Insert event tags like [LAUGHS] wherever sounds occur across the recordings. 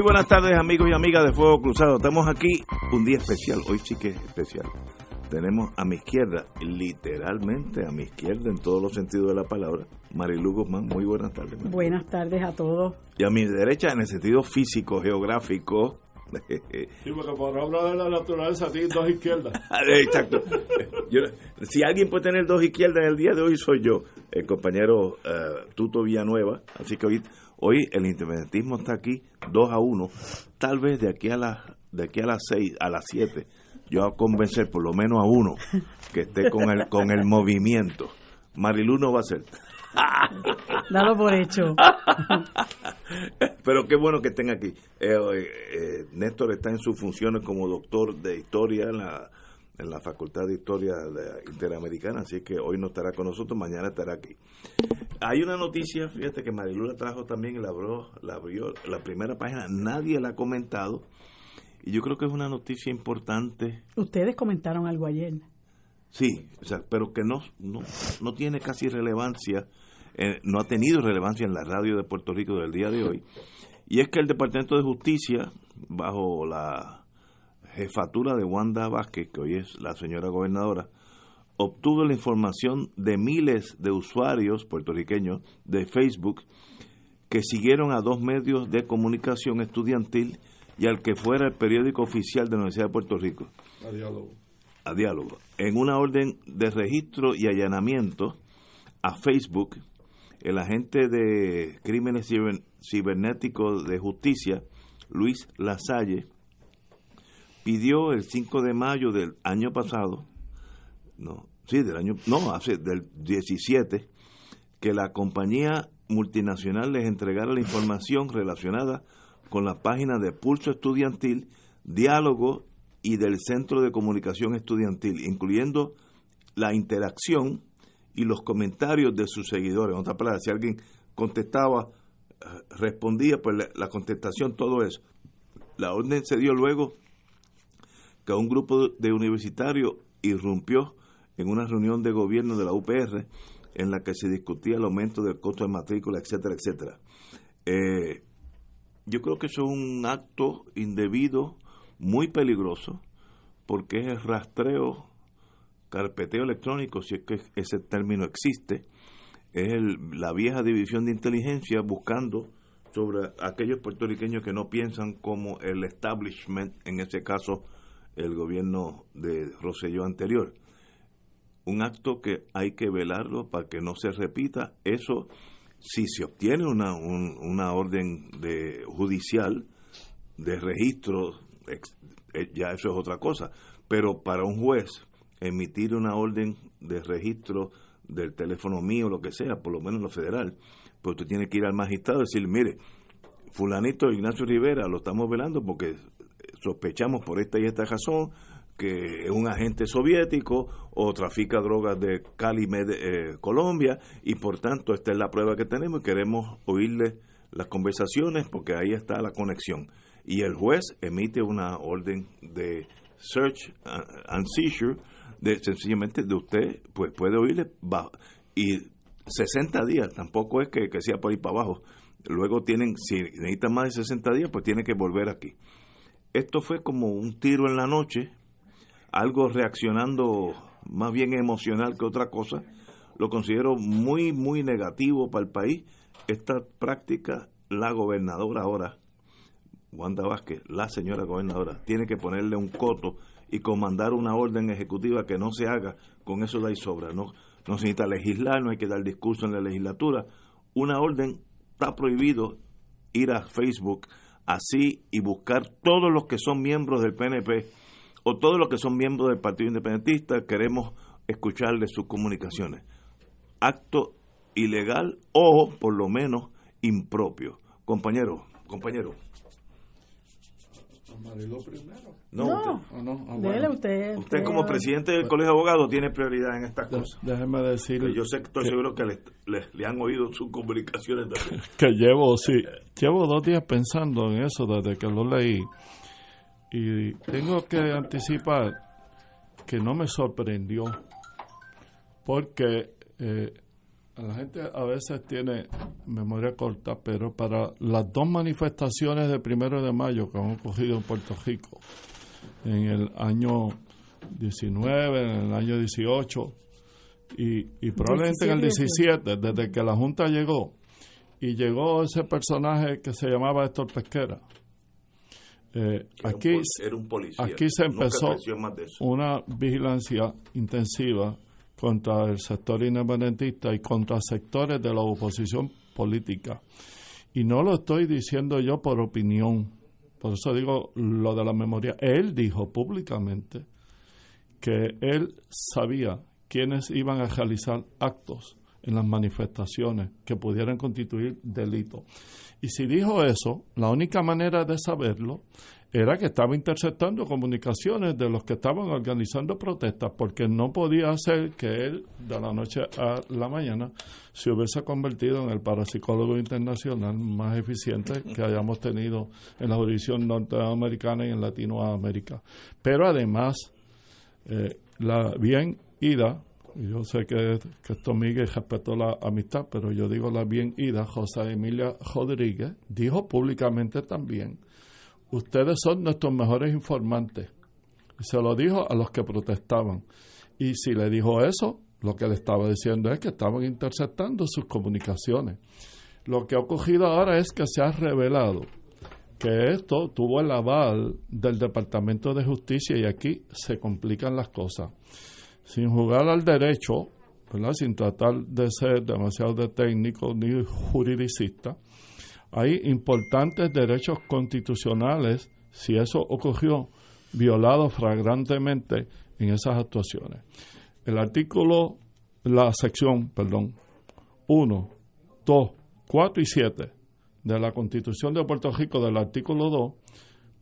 Muy buenas tardes amigos y amigas de Fuego Cruzado. Estamos aquí un día especial, hoy sí que es especial. Tenemos a mi izquierda, literalmente a mi izquierda en todos los sentidos de la palabra, Marilu Guzmán. Muy buenas tardes. Marilu. Buenas tardes a todos. Y a mi derecha en el sentido físico, geográfico. [LAUGHS] Sí, porque por hablar de la naturaleza tiene dos izquierdas. [LAUGHS] Exacto. Yo- si alguien puede tener dos izquierdas en el día de hoy soy yo, el compañero eh, Tuto Villanueva. Así que hoy, hoy el independentismo está aquí 2 a 1. Tal vez de aquí a las de aquí a las 6, a las 7, yo voy a convencer por lo menos a uno que esté con el con el movimiento. Marilu no va a ser. [LAUGHS] Dalo por hecho. [LAUGHS] Pero qué bueno que estén aquí. Eh, eh, Néstor está en sus funciones como doctor de historia en la, en la Facultad de Historia Interamericana, así que hoy no estará con nosotros, mañana estará aquí. Hay una noticia, fíjate que Marilu la trajo también y la abrió, la abrió la primera página, nadie la ha comentado, y yo creo que es una noticia importante, Ustedes comentaron algo ayer. sí, o sea, pero que no, no, no tiene casi relevancia, eh, no ha tenido relevancia en la radio de Puerto Rico del día de hoy, y es que el Departamento de Justicia, bajo la jefatura de Wanda Vázquez, que hoy es la señora gobernadora, obtuvo la información de miles de usuarios puertorriqueños de Facebook que siguieron a dos medios de comunicación estudiantil y al que fuera el periódico oficial de la Universidad de Puerto Rico A diálogo. a diálogo. En una orden de registro y allanamiento a Facebook, el agente de crímenes ciber- cibernéticos de justicia, Luis Lasalle, pidió el 5 de mayo del año pasado, no, sí, del año, no, hace del 17, que la compañía multinacional les entregara la información relacionada con la página de Pulso Estudiantil, Diálogo y del Centro de Comunicación Estudiantil, incluyendo la interacción y los comentarios de sus seguidores. En otras palabras, si alguien contestaba, eh, respondía, pues la contestación, todo eso. La orden se dio luego que un grupo de universitarios irrumpió en una reunión de gobierno de la UPR en la que se discutía el aumento del costo de matrícula, etcétera, etcétera. Eh, yo creo que eso es un acto indebido, muy peligroso, porque es el rastreo, carpeteo electrónico, si es que ese término existe, es el- la vieja división de inteligencia buscando sobre aquellos puertorriqueños que no piensan como el establishment, en ese caso el gobierno de Roselló anterior. Un acto que hay que velarlo para que no se repita. Eso, si se obtiene una, un- una orden de judicial de registro, eh, ya eso es otra cosa. Pero para un juez emitir una orden de registro del teléfono mío, lo que sea, por lo menos lo federal, pues usted tiene que ir al magistrado y decir, mire, fulanito Ignacio Rivera lo estamos velando porque sospechamos por esta y esta razón que es un agente soviético o trafica drogas de Cali, eh, Colombia, y por tanto esta es la prueba que tenemos y queremos oírle las conversaciones porque ahí está la conexión. Y el juez emite una orden de search and seizure, de sencillamente de usted, pues puede oírle y 60 días, tampoco es que, sea por ahí para abajo. Luego tienen, si necesitan más de 60 días, pues tiene que volver aquí. Esto fue como un tiro en la noche, algo reaccionando más bien emocional que otra cosa. Lo considero muy, muy negativo para el país. Esta práctica, la gobernadora ahora, Wanda Vázquez, la señora gobernadora, tiene que ponerle un coto y comandar una orden ejecutiva que no se haga con eso de ahí sobra. No, no se necesita legislar, no hay que dar discurso en la legislatura. Una orden está prohibido ir a Facebook así y buscar todos los que son miembros del PNP o todos los que son miembros del Partido Independentista, queremos escuchar de sus comunicaciones. Acto ilegal o por lo menos impropio. Compañero, compañero. Primero. No, No, usted, no? Ah, dele usted. usted como presidente del Colegio de Abogados tiene prioridad en estas cosas. déjeme decir Pero yo sé, estoy seguro que le, le- le han oído sus comunicaciones también. [LAUGHS] que llevo, sí, llevo dos días pensando en eso desde que lo leí y tengo que anticipar que no me sorprendió porque eh, la gente a veces tiene memoria corta, pero para las dos manifestaciones del primero de mayo que han ocurrido en Puerto Rico en el año 19, en el año 18 y, y probablemente en el 17, desde que la Junta llegó, y llegó ese personaje que se llamaba Héctor Pesquera. Eh, aquí, pol- era un policía. aquí se empezó de una vigilancia intensiva contra el sector independentista y contra sectores de la oposición política. Y no lo estoy diciendo yo por opinión, por eso digo lo de la memoria. Él dijo públicamente que él sabía quiénes iban a realizar actos en las manifestaciones que pudieran constituir delito. Y si dijo eso, la única manera de saberlo era que estaba interceptando comunicaciones de los que estaban organizando protestas, porque no podía ser que él, de la noche a la mañana, se hubiese convertido en el parapsicólogo internacional más eficiente que hayamos tenido en la jurisdicción norteamericana y en Latinoamérica. Pero además, eh, la bien ida, yo sé que, que esto Miguel respetó la amistad, pero yo digo la bien ida, José Emilia Rodríguez, dijo públicamente también, ustedes son nuestros mejores informantes. Y se lo dijo a los que protestaban. Y si le dijo eso, lo que le estaba diciendo es que estaban interceptando sus comunicaciones. Lo que ha ocurrido ahora es que se ha revelado que esto tuvo el aval del Departamento de Justicia y aquí se complican las cosas. Sin jugar al derecho, sin tratar de ser demasiado de técnico ni juridicista, hay importantes derechos constitucionales, si eso ocurrió, violados flagrantemente en esas actuaciones. El artículo, la sección, perdón, 1, 2, 4 y 7 de la Constitución de Puerto Rico del artículo 2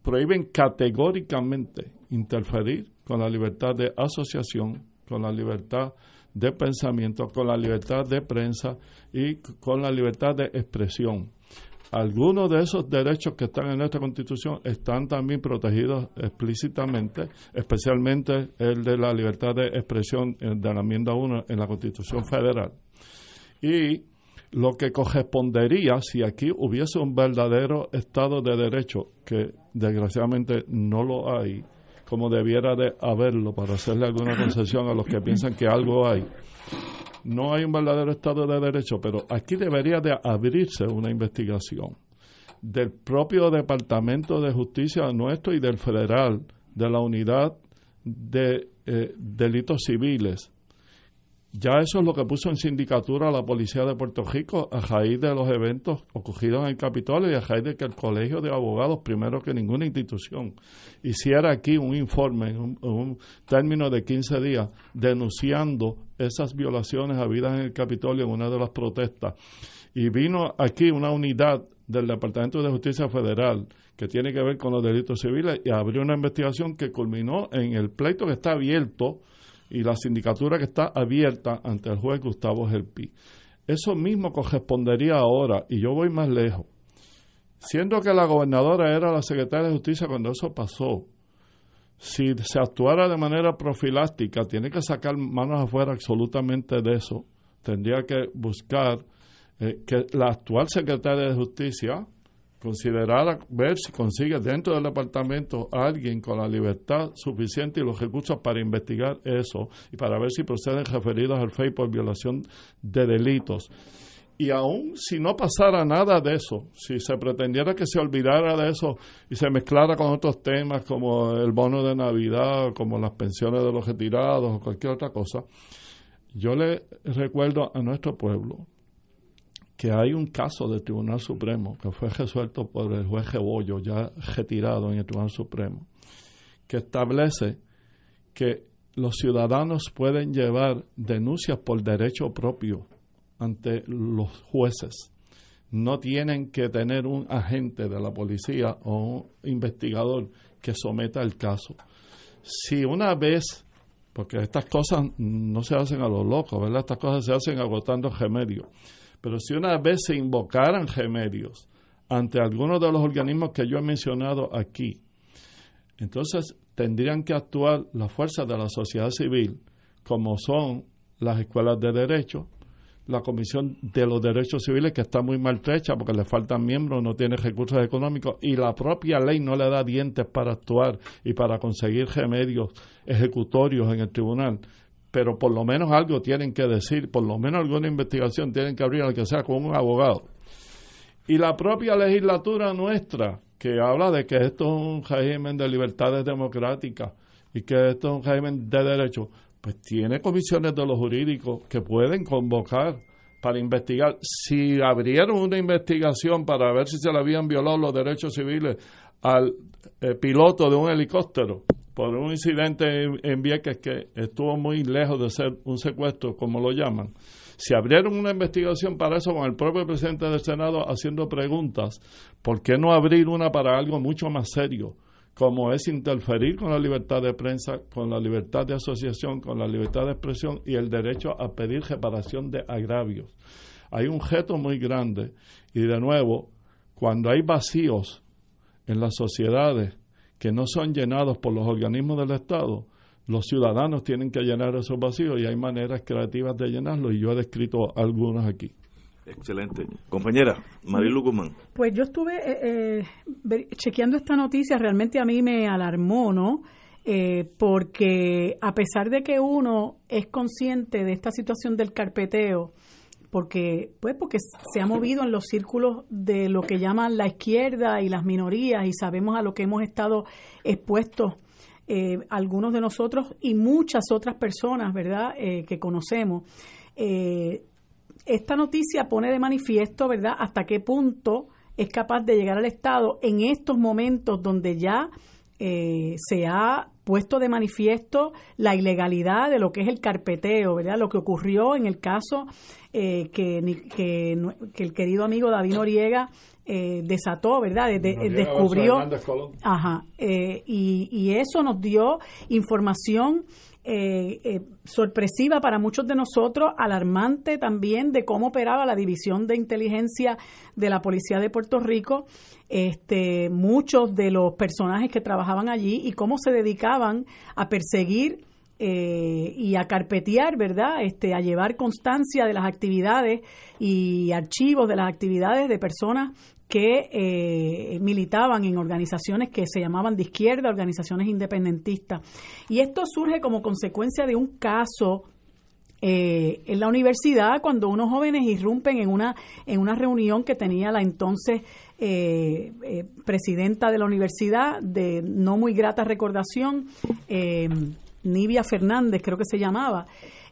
prohíben categóricamente interferir con la libertad de asociación, con la libertad de pensamiento, con la libertad de prensa y con la libertad de expresión. Algunos de esos derechos que están en nuestra Constitución están también protegidos explícitamente, especialmente el de la libertad de expresión de la enmienda 1 en la Constitución Federal. Y lo que correspondería si aquí hubiese un verdadero Estado de Derecho, que desgraciadamente no lo hay, como debiera de haberlo para hacerle alguna concesión a los que piensan que algo hay. No hay un verdadero Estado de Derecho, pero aquí debería de abrirse una investigación del propio Departamento de Justicia nuestro y del federal, de la unidad de eh, delitos civiles, ya eso es lo que puso en sindicatura la policía de Puerto Rico a raíz de los eventos ocurridos en el Capitolio y a raíz de que el Colegio de Abogados, primero que ninguna institución, hiciera aquí un informe en un, un término de 15 días denunciando esas violaciones habidas en el Capitolio en una de las protestas. Y vino aquí una unidad del Departamento de Justicia Federal que tiene que ver con los delitos civiles y abrió una investigación que culminó en el pleito que está abierto y la sindicatura que está abierta ante el juez Gustavo Gelpi. Eso mismo correspondería ahora, y yo voy más lejos. Siendo que la gobernadora era la secretaria de Justicia cuando eso pasó, si se actuara de manera profiláctica, tiene que sacar manos afuera absolutamente de eso. Tendría que buscar eh, que la actual secretaria de Justicia considerara ver si consigue dentro del departamento alguien con la libertad suficiente y los recursos para investigar eso y para ver si proceden referidos al FEI por violación de delitos. Y aún si no pasara nada de eso, si se pretendiera que se olvidara de eso y se mezclara con otros temas como el bono de Navidad, como las pensiones de los retirados o cualquier otra cosa, yo le recuerdo a nuestro pueblo que hay un caso del Tribunal Supremo que fue resuelto por el juez Rebollo, ya retirado en el Tribunal Supremo, que establece que los ciudadanos pueden llevar denuncias por derecho propio ante los jueces. No tienen que tener un agente de la policía o un investigador que someta el caso. Si una vez, porque estas cosas no se hacen a los locos. Estas cosas se hacen agotando remedios. Pero si una vez se invocaran remedios ante algunos de los organismos que yo he mencionado aquí, entonces tendrían que actuar las fuerzas de la sociedad civil, como son las escuelas de derecho, la Comisión de los Derechos Civiles, que está muy maltrecha porque le faltan miembros, no tiene recursos económicos y la propia ley no le da dientes para actuar y para conseguir remedios ejecutorios en el tribunal. Pero por lo menos algo tienen que decir, por lo menos alguna investigación tienen que abrir, al que sea con un abogado. Y la propia legislatura nuestra, que habla de que esto es un régimen de libertades democráticas y que esto es un régimen de derechos, pues tiene comisiones de los jurídicos que pueden convocar para investigar. Si abrieron una investigación para ver si se le habían violado los derechos civiles al eh, piloto de un helicóptero por un incidente en, Vieques que estuvo muy lejos de ser un secuestro, como lo llaman, si abrieron una investigación para eso con el propio presidente del Senado haciendo preguntas, ¿por qué no abrir una para algo mucho más serio? como es interferir con la libertad de prensa, con la libertad de asociación, con la libertad de expresión y el derecho a pedir reparación de agravios. Hay un reto muy grande y de nuevo, cuando hay vacíos en las sociedades que no son llenados por los organismos del Estado, los ciudadanos tienen que llenar esos vacíos y hay maneras creativas de llenarlos y yo he descrito algunas aquí. Excelente. Compañera, Marilu Guzmán. Pues yo estuve eh, eh, chequeando esta noticia, realmente a mí me alarmó, ¿no? Eh, porque a pesar de que uno es consciente de esta situación del carpeteo, porque pues porque se ha movido en los círculos de lo que llaman la izquierda y las minorías y sabemos a lo que hemos estado expuestos algunos de nosotros y muchas otras personas, ¿verdad?, que conocemos. Eh, esta noticia pone de manifiesto, ¿verdad?, hasta qué punto es capaz de llegar al Estado en estos momentos donde ya eh, se ha puesto de manifiesto la ilegalidad de lo que es el carpeteo, ¿verdad? Lo que ocurrió en el caso eh, que, que, el querido amigo David Noriega eh, desató, ¿verdad? descubrió. Ajá. y, y eso nos dio información eh, eh, sorpresiva para muchos de nosotros, alarmante también de cómo operaba la división de inteligencia de la policía de Puerto Rico, este, muchos de los personajes que trabajaban allí y cómo se dedicaban a perseguir eh, y a carpetear, ¿verdad? Este, a llevar constancia de las actividades y archivos de las actividades de personas que eh, militaban en organizaciones que se llamaban de izquierda, organizaciones independentistas. Y esto surge como consecuencia de un caso eh, en la universidad cuando unos jóvenes irrumpen en una, en una reunión que tenía la entonces eh, presidenta de la universidad, de no muy grata recordación, Nivia Fernández creo que se llamaba.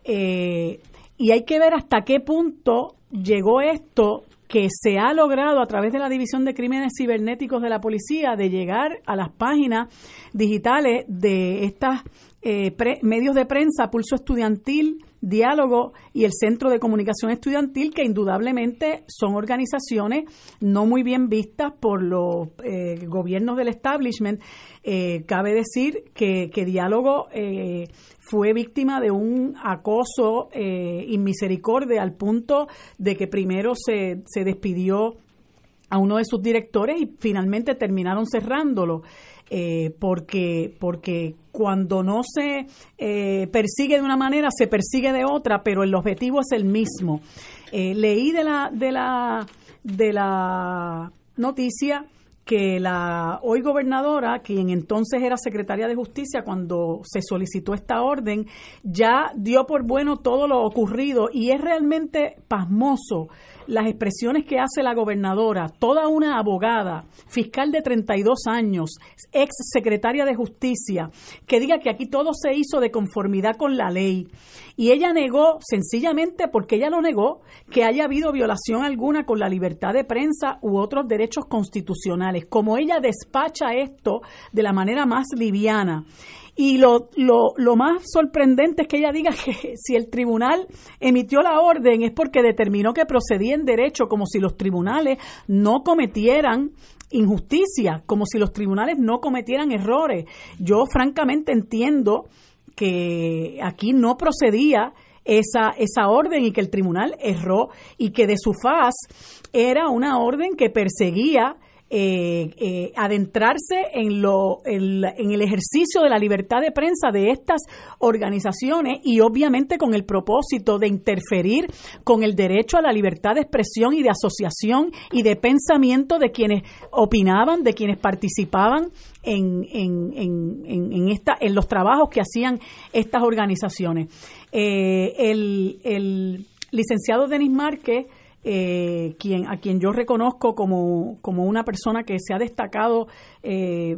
y hay que ver hasta qué punto llegó esto que se ha logrado a través de la División de Crímenes Cibernéticos de la Policía de llegar a las páginas digitales de estos eh, medios de prensa, Pulso Estudiantil, Diálogo y el Centro de Comunicación Estudiantil, que indudablemente son organizaciones no muy bien vistas por los eh, gobiernos del establishment. Eh, cabe decir que, que Diálogo fue víctima de un acoso eh, inmisericordia al punto de que primero se, se despidió a uno de sus directores y finalmente terminaron cerrándolo. Eh, porque, porque cuando no se eh, persigue de una manera, se persigue de otra, pero el objetivo es el mismo. Eh, leí de la, de la, de la noticia que la hoy gobernadora, quien entonces era secretaria de Justicia cuando se solicitó esta orden, ya dio por bueno todo lo ocurrido y es realmente pasmoso las expresiones que hace la gobernadora, toda una abogada, fiscal de 32 años, ex secretaria de Justicia, que diga que aquí todo se hizo de conformidad con la ley. Y ella negó, sencillamente porque ella lo negó, que haya habido violación alguna con la libertad de prensa u otros derechos constitucionales como ella despacha esto de la manera más liviana. Y lo, lo, lo, más sorprendente es que ella diga que [LAUGHS] si el tribunal emitió la orden es porque determinó que procedía en derecho, como si los tribunales no cometieran injusticia, como si los tribunales no cometieran errores. Yo francamente entiendo que aquí no procedía esa, esa orden y que el tribunal erró y que de su faz era una orden que perseguía eh, eh, adentrarse en, lo, en, el ejercicio de la libertad de prensa de estas organizaciones y obviamente con el propósito de interferir con el derecho a la libertad de expresión y de asociación y de pensamiento de quienes opinaban, de quienes participaban en, en, en, en, esta, en los trabajos que hacían estas organizaciones. Eh, el, el licenciado Denis Márquez eh, quien, a quien yo reconozco como, como una persona que se ha destacado eh,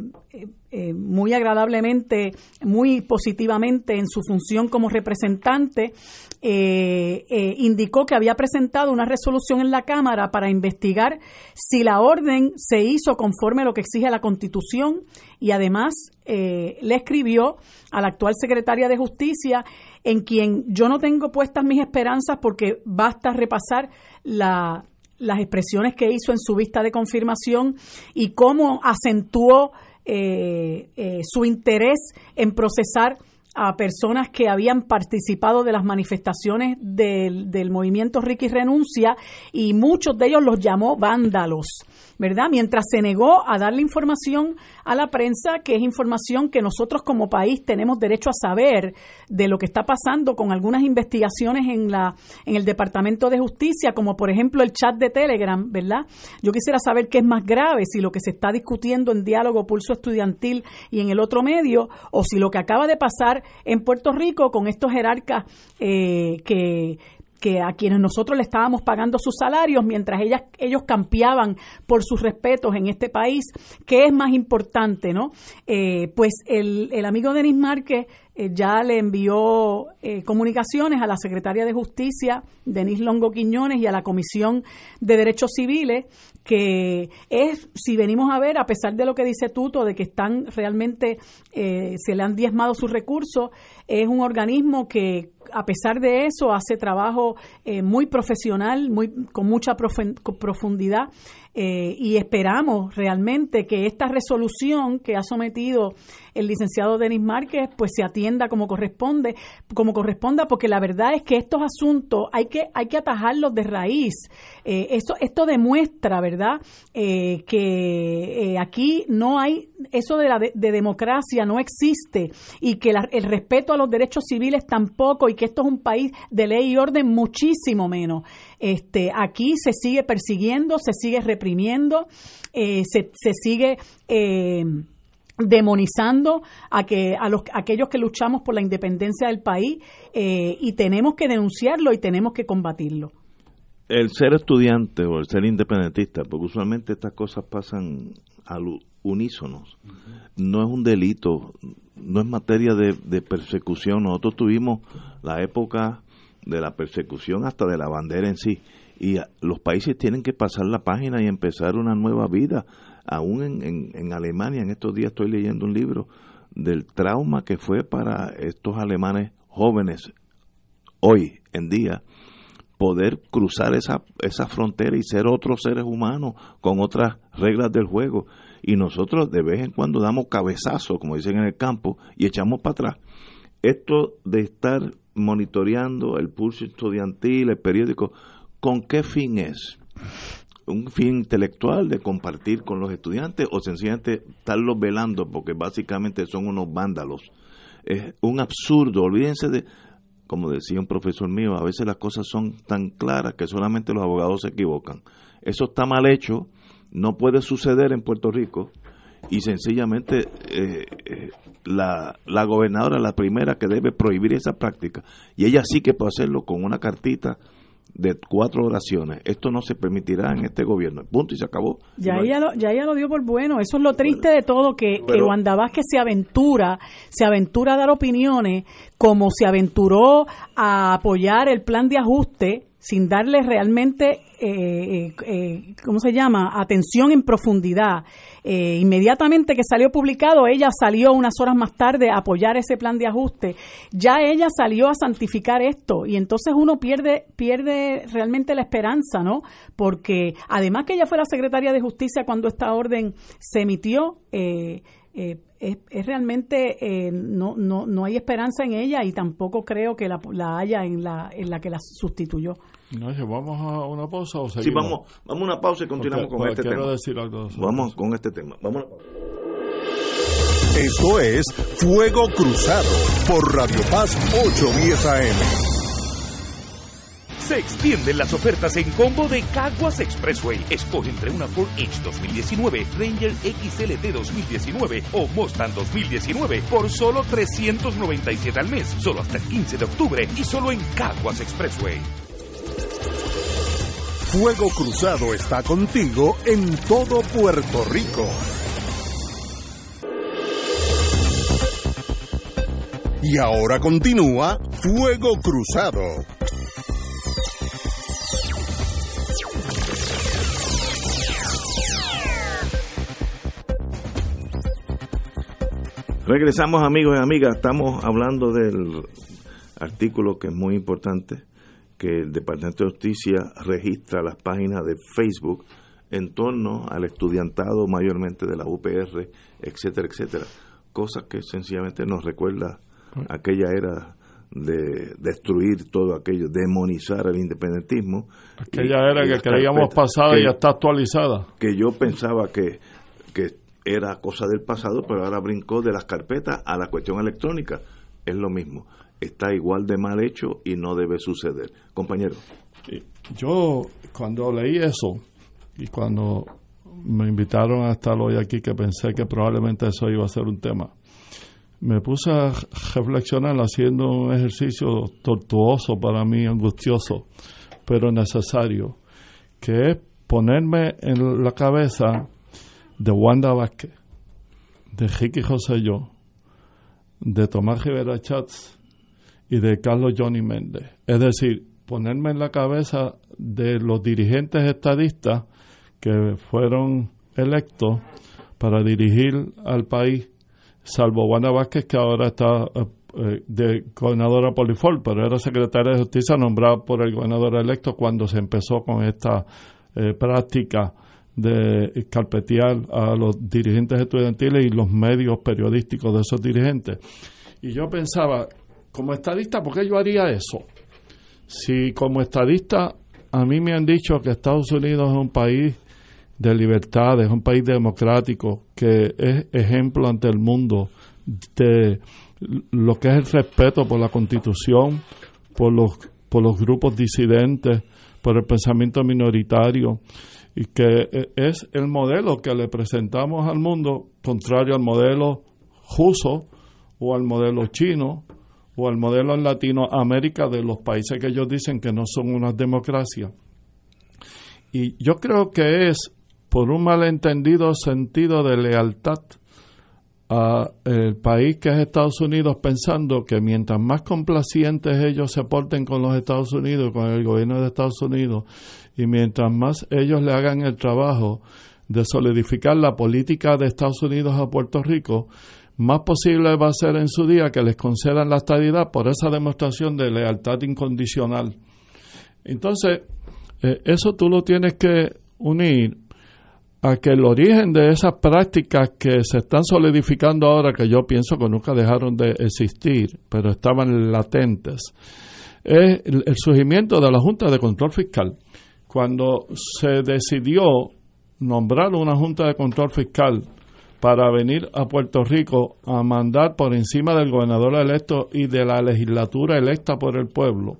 eh, muy agradablemente, muy positivamente en su función como representante, indicó que había presentado una resolución en la Cámara para investigar si la orden se hizo conforme a lo que exige la Constitución y además le escribió a la actual secretaria de Justicia en quien yo no tengo puestas mis esperanzas porque basta repasar la, las expresiones que hizo en su vista de confirmación y cómo acentuó eh, eh, su interés en procesar a personas que habían participado de las manifestaciones del, del movimiento Ricky Renuncia y muchos de ellos los llamó vándalos. ¿Verdad? Mientras se negó a darle información a la prensa, que es información que nosotros como país tenemos derecho a saber de lo que está pasando con algunas investigaciones en la en el Departamento de Justicia, como por ejemplo el chat de Telegram, ¿verdad? Yo quisiera saber qué es más grave, si lo que se está discutiendo en diálogo pulso estudiantil y en el otro medio, o si lo que acaba de pasar en Puerto Rico con estos jerarcas eh, que que a quienes nosotros le estábamos pagando sus salarios mientras ellas, ellos campeaban por sus respetos en este país, ¿qué es más importante, no? Eh, pues el, el amigo Denis Márquez eh, ya le envió eh, comunicaciones a la secretaria de Justicia, Denis Longo Quiñones, y a la Comisión de Derechos Civiles, que es, si venimos a ver, a pesar de lo que dice Tuto, de que están realmente, se le han diezmado sus recursos, es un organismo que a pesar de eso, hace trabajo eh, muy profesional, muy, con mucha profundidad eh, y esperamos realmente que esta resolución que ha sometido el licenciado Denis Márquez pues se atienda como corresponde, como corresponda, porque la verdad es que estos asuntos hay que, hay que atajarlos de raíz. Eh, esto, esto demuestra, ¿verdad?, eh, que aquí no hay, eso de la de, democracia no existe y que el respeto a los derechos civiles tampoco y que esto es un país de ley y orden muchísimo menos. Este, aquí se sigue persiguiendo, se sigue reprimiendo, eh, se, se, sigue eh, demonizando a que a los aquellos que luchamos por la independencia del país eh, y tenemos que denunciarlo y tenemos que combatirlo. El ser estudiante o el ser independentista, porque usualmente estas cosas pasan al unísonos, no es un delito, no es materia de, de persecución. Nosotros tuvimos la época de la persecución hasta de la bandera en sí. Y los países tienen que pasar la página y empezar una nueva vida. Aún en, en, Alemania, en estos días estoy leyendo un libro del trauma que fue para estos alemanes jóvenes hoy en día poder cruzar esa, esa frontera y ser otros seres humanos con otras reglas del juego. Y nosotros de vez en cuando damos cabezazos, como dicen en el campo, y echamos para atrás. Esto de estar monitoreando el pulso estudiantil, el periódico, ¿con qué fin es? ¿Un fin intelectual de compartir con los estudiantes o sencillamente estarlos velando porque básicamente son unos vándalos? Es un absurdo, olvídense de, como decía un profesor mío, a veces las cosas son tan claras que solamente los abogados se equivocan. Eso está mal hecho, no puede suceder en Puerto Rico y sencillamente eh, eh, la, la gobernadora la primera que debe prohibir esa práctica y ella sí que puede hacerlo con una cartita de cuatro oraciones. Esto no se permitirá en este gobierno. Punto y se acabó. Ya, ella, lo, ya ella lo dio por bueno. Eso es lo triste de todo, que, que Wanda Vázquez se aventura, se aventura a dar opiniones como se aventuró a apoyar el plan de ajuste sin darle realmente, eh, eh, ¿cómo se llama?, atención en profundidad. Eh, inmediatamente que salió publicado, ella salió unas horas más tarde a apoyar ese plan de ajuste. Ya ella salió a santificar esto y entonces uno pierde, pierde realmente la esperanza, ¿no? Porque además que ella fue la secretaria de Justicia cuando esta orden se emitió, eh, eh, es, realmente eh, no, no, no hay esperanza en ella y tampoco creo que la, la haya en la, en la que la sustituyó. No, vamos a una pausa o Sí, vamos, vamos a una pausa y continuamos con este tema. Decir algo vamos con este tema. Vamos Esto es Fuego Cruzado por Radio Paz 810 AM se extienden las ofertas en combo de Caguas Expressway. Escoge entre una Ford Edge 2019, Ranger XLT 2019 o Mustang 2019 por solo 397 al mes, solo hasta el 15 de octubre y solo en Caguas Expressway. Fuego Cruzado está contigo en todo Puerto Rico. Y ahora continúa Fuego Cruzado. Regresamos amigos y amigas, estamos hablando del artículo que es muy importante, que el Departamento de Justicia registra las páginas de Facebook en torno al estudiantado mayormente de la UPR, etcétera, etcétera. Cosas que sencillamente nos recuerda aquella era de destruir todo aquello, demonizar el independentismo. Aquella era que creíamos pasada y ya está actualizada. Que yo pensaba que, que era cosa del pasado, pero ahora brincó de las carpetas a la cuestión electrónica. Es lo mismo. Está igual de mal hecho y no debe suceder. Compañero. Yo cuando leí eso y cuando me invitaron a estar hoy aquí, que pensé que probablemente eso iba a ser un tema, me puse a reflexionar haciendo un ejercicio tortuoso para mí, angustioso, pero necesario, que es ponerme en la cabeza de Wanda Vázquez, de Ricky José de Tomás Rivera Chats y de Carlos Johnny Méndez. Es decir, ponerme en la cabeza de los dirigentes estadistas que fueron electos para dirigir al país, salvo Wanda Vázquez, que ahora está eh, de gobernadora Polifor, pero era secretaria de Justicia nombrada por el gobernador electo cuando se empezó con esta eh, práctica de carpetear a los dirigentes estudiantiles y los medios periodísticos de esos dirigentes. Y yo pensaba, como estadista, ¿por qué yo haría eso? Si como estadista a mí me han dicho que Estados Unidos es un país de libertad, es un país democrático, que es ejemplo ante el mundo de lo que es el respeto por la constitución, por los, por los grupos disidentes, por el pensamiento minoritario, y que eh, es el modelo que le presentamos al mundo, contrario al modelo ruso o al modelo chino o al modelo en Latinoamérica de los países que ellos dicen que no son una democracia. Y yo creo que es por un malentendido sentido de lealtad a el país que es Estados Unidos pensando que mientras más complacientes ellos se porten con los Estados Unidos, con el gobierno de Estados Unidos y mientras más ellos le hagan el trabajo de solidificar la política de Estados Unidos a Puerto Rico, más posible va a ser en su día que les concedan la estabilidad por esa demostración de lealtad incondicional. Entonces, eh, eso tú lo tienes que unir a que el origen de esas prácticas que se están solidificando ahora, que yo pienso que nunca dejaron de existir, pero estaban latentes, es el surgimiento de la Junta de Control Fiscal cuando se decidió nombrar una Junta de Control Fiscal para venir a Puerto Rico a mandar por encima del gobernador electo y de la legislatura electa por el pueblo,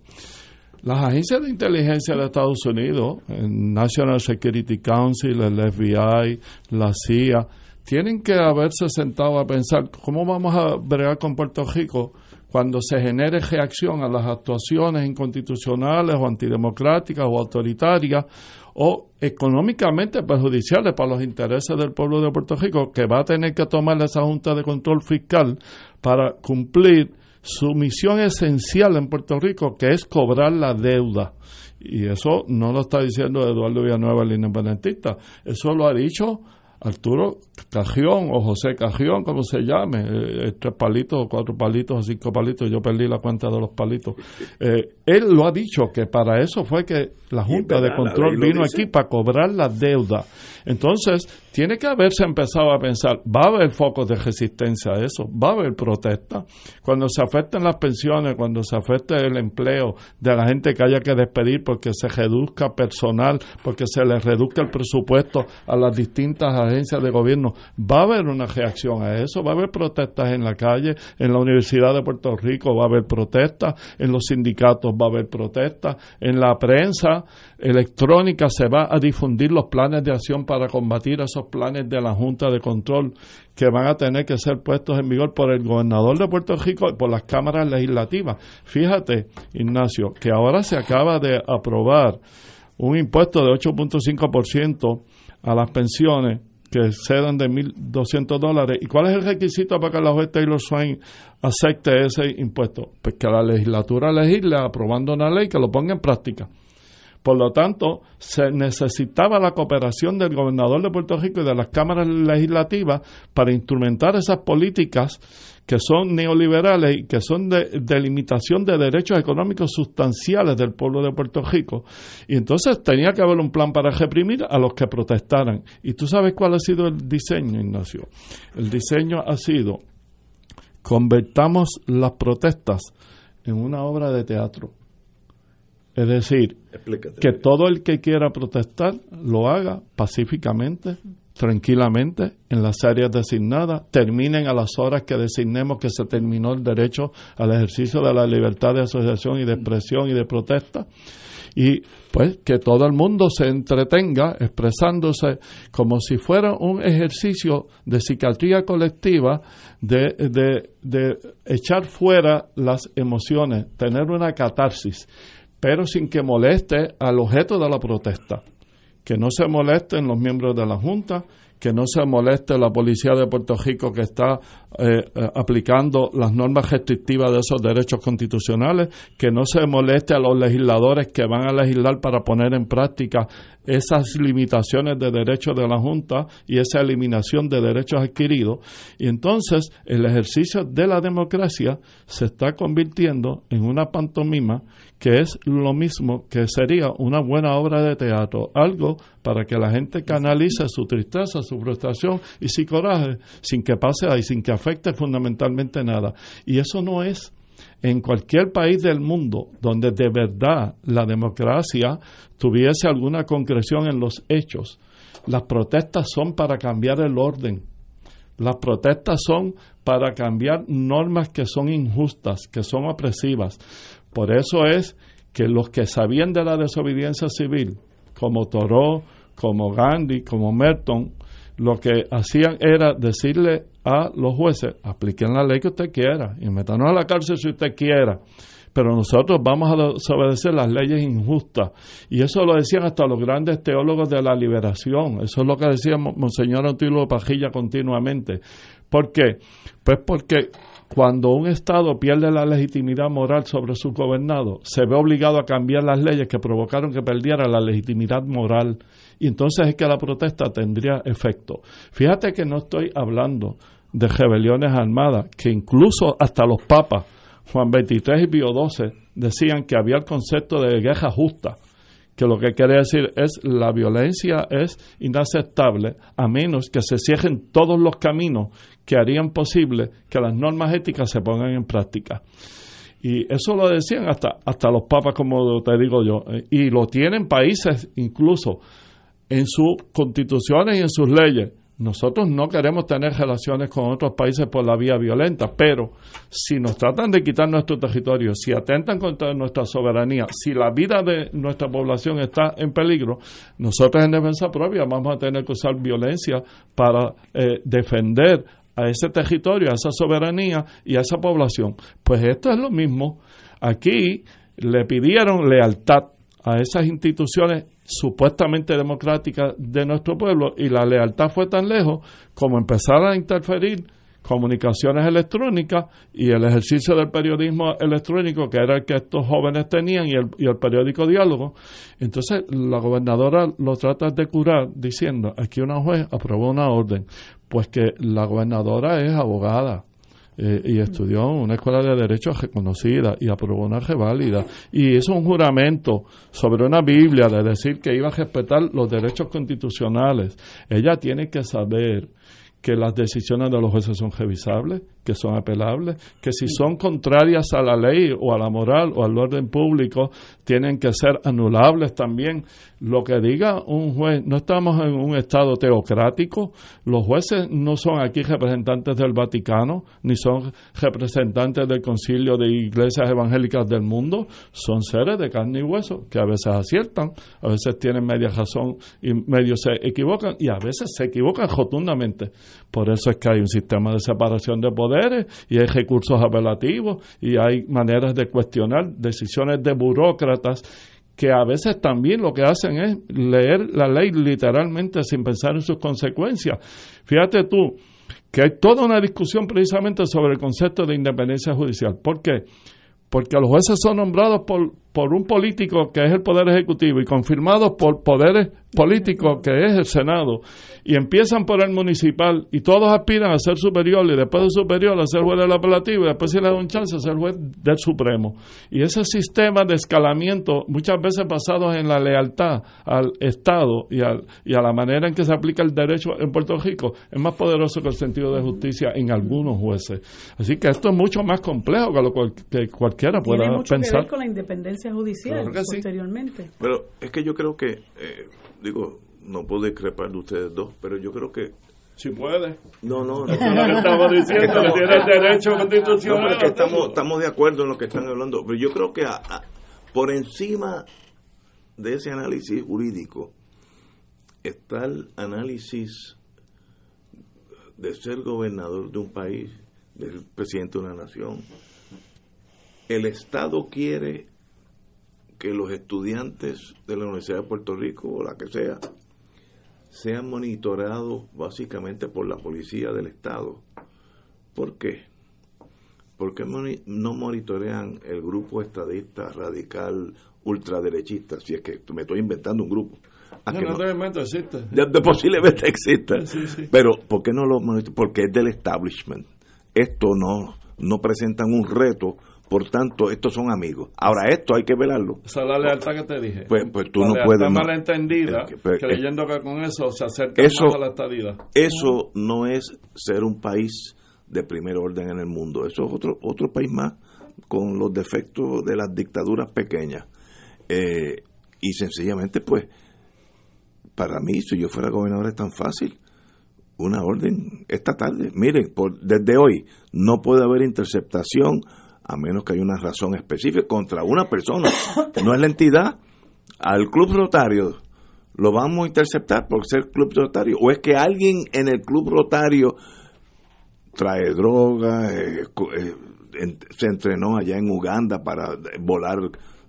las agencias de inteligencia de Estados Unidos, el National Security Council, el FBI, la CIA, tienen que haberse sentado a pensar cómo vamos a bregar con Puerto Rico cuando se genere reacción a las actuaciones inconstitucionales o antidemocráticas o autoritarias o económicamente perjudiciales para los intereses del pueblo de Puerto Rico, que va a tener que tomar esa Junta de Control Fiscal para cumplir su misión esencial en Puerto Rico, que es cobrar la deuda. Y eso no lo está diciendo Eduardo Villanueva, el independentista, eso lo ha dicho Arturo Cajión o José Cajión, como se llame, eh, tres palitos o cuatro palitos o cinco palitos, yo perdí la cuenta de los palitos. Eh, él lo ha dicho que para eso fue que la Junta de Control vino aquí para cobrar la deuda. Entonces, tiene que haberse empezado a pensar, va a haber focos de resistencia a eso, va a haber protesta. Cuando se afecten las pensiones, cuando se afecte el empleo de la gente que haya que despedir porque se reduzca personal, porque se le reduzca el presupuesto a las distintas agencias de gobierno, va a haber una reacción a eso, va a haber protestas en la calle, en la Universidad de Puerto Rico va a haber protestas, en los sindicatos va a haber protestas, en la prensa electrónica se va a difundir los planes de acción para combatir esos planes de la Junta de Control que van a tener que ser puestos en vigor por el gobernador de Puerto Rico y por las cámaras legislativas. Fíjate, Ignacio, que ahora se acaba de aprobar un impuesto de 8.5% a las pensiones que cedan de 1.200 dólares. ¿Y cuál es el requisito para que la juez Taylor Swain acepte ese impuesto? Pues que la legislatura legisle aprobando una ley que lo ponga en práctica. Por lo tanto, se necesitaba la cooperación del gobernador de Puerto Rico y de las cámaras legislativas para instrumentar esas políticas que son neoliberales y que son de, de, limitación de derechos económicos sustanciales del pueblo de Puerto Rico. Y entonces tenía que haber un plan para reprimir a los que protestaran. ¿Y tú sabes cuál ha sido el diseño, Ignacio? El diseño ha sido, convertamos las protestas en una obra de teatro. Es decir, que todo el que quiera protestar lo haga pacíficamente, tranquilamente, en las áreas designadas, terminen a las horas que designemos que se terminó el derecho al ejercicio de la libertad de asociación y de expresión y de protesta, y pues que todo el mundo se entretenga expresándose como si fuera un ejercicio de psiquiatría colectiva, de, de, de echar fuera las emociones, tener una catarsis pero sin que moleste al objeto de la protesta. Que no se molesten los miembros de la Junta, que no se moleste la policía de Puerto Rico que está eh, eh, aplicando las normas restrictivas de esos derechos constitucionales, que no se moleste a los legisladores que van a legislar para poner en práctica esas limitaciones de derechos de la Junta y esa eliminación de derechos adquiridos. Y entonces el ejercicio de la democracia se está convirtiendo en una pantomima que es lo mismo que sería una buena obra de teatro, algo para que la gente canalice su tristeza, su frustración y su coraje sin que pase ahí, sin que afecte fundamentalmente nada. Y eso no es en cualquier país del mundo donde de verdad la democracia tuviese alguna concreción en los hechos. Las protestas son para cambiar el orden. Las protestas son para cambiar normas que son injustas, que son opresivas. Por eso es que los que sabían de la desobediencia civil, como Thoreau, como Gandhi, como Merton, lo que hacían era decirle a los jueces, apliquen la ley que usted quiera y métanos a la cárcel si usted quiera, pero nosotros vamos a desobedecer las leyes injustas. Y eso lo decían hasta los grandes teólogos de la liberación, eso es lo que decía Monseñor Antilio Pajilla continuamente. ¿Por qué? Pues porque cuando un Estado pierde la legitimidad moral sobre su gobernado, se ve obligado a cambiar las leyes que provocaron que perdiera la legitimidad moral. Y entonces es que la protesta tendría efecto. Fíjate que no estoy hablando de rebeliones armadas, que incluso hasta los papas, Juan XXIII y Pío XII, decían que había el concepto de guerra justa que lo que quiere decir es la violencia es inaceptable a menos que se cierren todos los caminos que harían posible que las normas éticas se pongan en práctica. Y eso lo decían hasta, hasta los papas, como te digo yo, y lo tienen países incluso en sus constituciones y en sus leyes. Nosotros no queremos tener relaciones con otros países por la vía violenta, pero si nos tratan de quitar nuestro territorio, si atentan contra nuestra soberanía, si la vida de nuestra población está en peligro, nosotros en defensa propia vamos a tener que usar violencia para eh, defender a ese territorio, a esa soberanía y a esa población. Pues esto es lo mismo. Aquí le pidieron lealtad a esas instituciones supuestamente democráticas de nuestro pueblo y la lealtad fue tan lejos como empezar a interferir comunicaciones electrónicas y el ejercicio del periodismo electrónico, que era el que estos jóvenes tenían, y el, y el periódico Diálogo. Entonces, la gobernadora lo trata de curar diciendo, aquí una juez aprobó una orden, pues que la gobernadora es abogada. Eh, y estudió en una escuela de derecho reconocida y aprobó una reválida y hizo un juramento sobre una Biblia de decir que iba a respetar los derechos constitucionales. Ella tiene que saber que las decisiones de los jueces son revisables, que son apelables, que si son contrarias a la ley o a la moral o al orden público, tienen que ser anulables también. Lo que diga un juez, no estamos en un Estado teocrático, los jueces no son aquí representantes del Vaticano, ni son representantes del concilio de iglesias evangélicas del mundo, son seres de carne y hueso, que a veces aciertan, a veces tienen media razón y medio se equivocan, y a veces se equivocan rotundamente. Por eso es que hay un sistema de separación de y hay recursos apelativos y hay maneras de cuestionar decisiones de burócratas que a veces también lo que hacen es leer la ley literalmente sin pensar en sus consecuencias. Fíjate tú que hay toda una discusión precisamente sobre el concepto de independencia judicial. ¿Por qué? Porque los jueces son nombrados por, por un político que es el Poder Ejecutivo y confirmados por poderes políticos que es el Senado y empiezan por el municipal y todos aspiran a ser superior y después de superior a ser juez del apelativo y después si le da un chance a ser juez del Supremo. Y ese sistema de escalamiento, muchas veces basados en la lealtad al Estado y, al, y a la manera en que se aplica el derecho en Puerto Rico, es más poderoso que el sentido de justicia en algunos jueces. Así que esto es mucho más complejo que lo que cualquiera pueda Tiene mucho pensar. Que ver con la independencia judicial Claro sí. posteriormente. Pero es que yo creo que, eh, digo, no puedo discrepar de ustedes dos, pero yo creo que... Si puede. No, no, no. Estamos diciendo, Estamos- que tiene derecho constitucional. estamos, estamos de acuerdo en lo que están hablando, pero yo creo que a- a- por encima de ese análisis jurídico está el análisis de ser gobernador de un país, del presidente de una nación. El Estado quiere que los estudiantes de la Universidad de Puerto Rico o la que sea sean monitoreados básicamente por la policía del Estado. ¿Por qué? ¿Por qué moni- no monitorean el grupo estadista radical ultraderechista? Si es que me estoy inventando un grupo. Ah, No, que no no. existe. De, de posiblemente exista. Sí, sí. Pero ¿por qué no lo monitorean? Porque es del establishment. Esto no, no presentan un reto, por tanto, estos son amigos. Ahora, esto hay que velarlo. Esa es la lealtad que te dije. Pues- pues tú la no puedes, no. malentendida, Es que- pero- creyendo que con eso se acerca Eso- más a la estadidad. Eso no es ser un país de primer orden en el mundo. Eso es otro, otro país más con los defectos de las dictaduras pequeñas. Eh, y sencillamente, pues, para mí, si yo fuera gobernador es tan fácil. Una orden esta tarde. Miren, por, desde hoy no puede haber interceptación a menos que haya una razón específica contra una persona. [COUGHS] No es la entidad. Al club rotario lo vamos a interceptar por ser club rotario. O es que alguien en el club rotario trae droga, eh, eh, en- se entrenó allá en Uganda para volar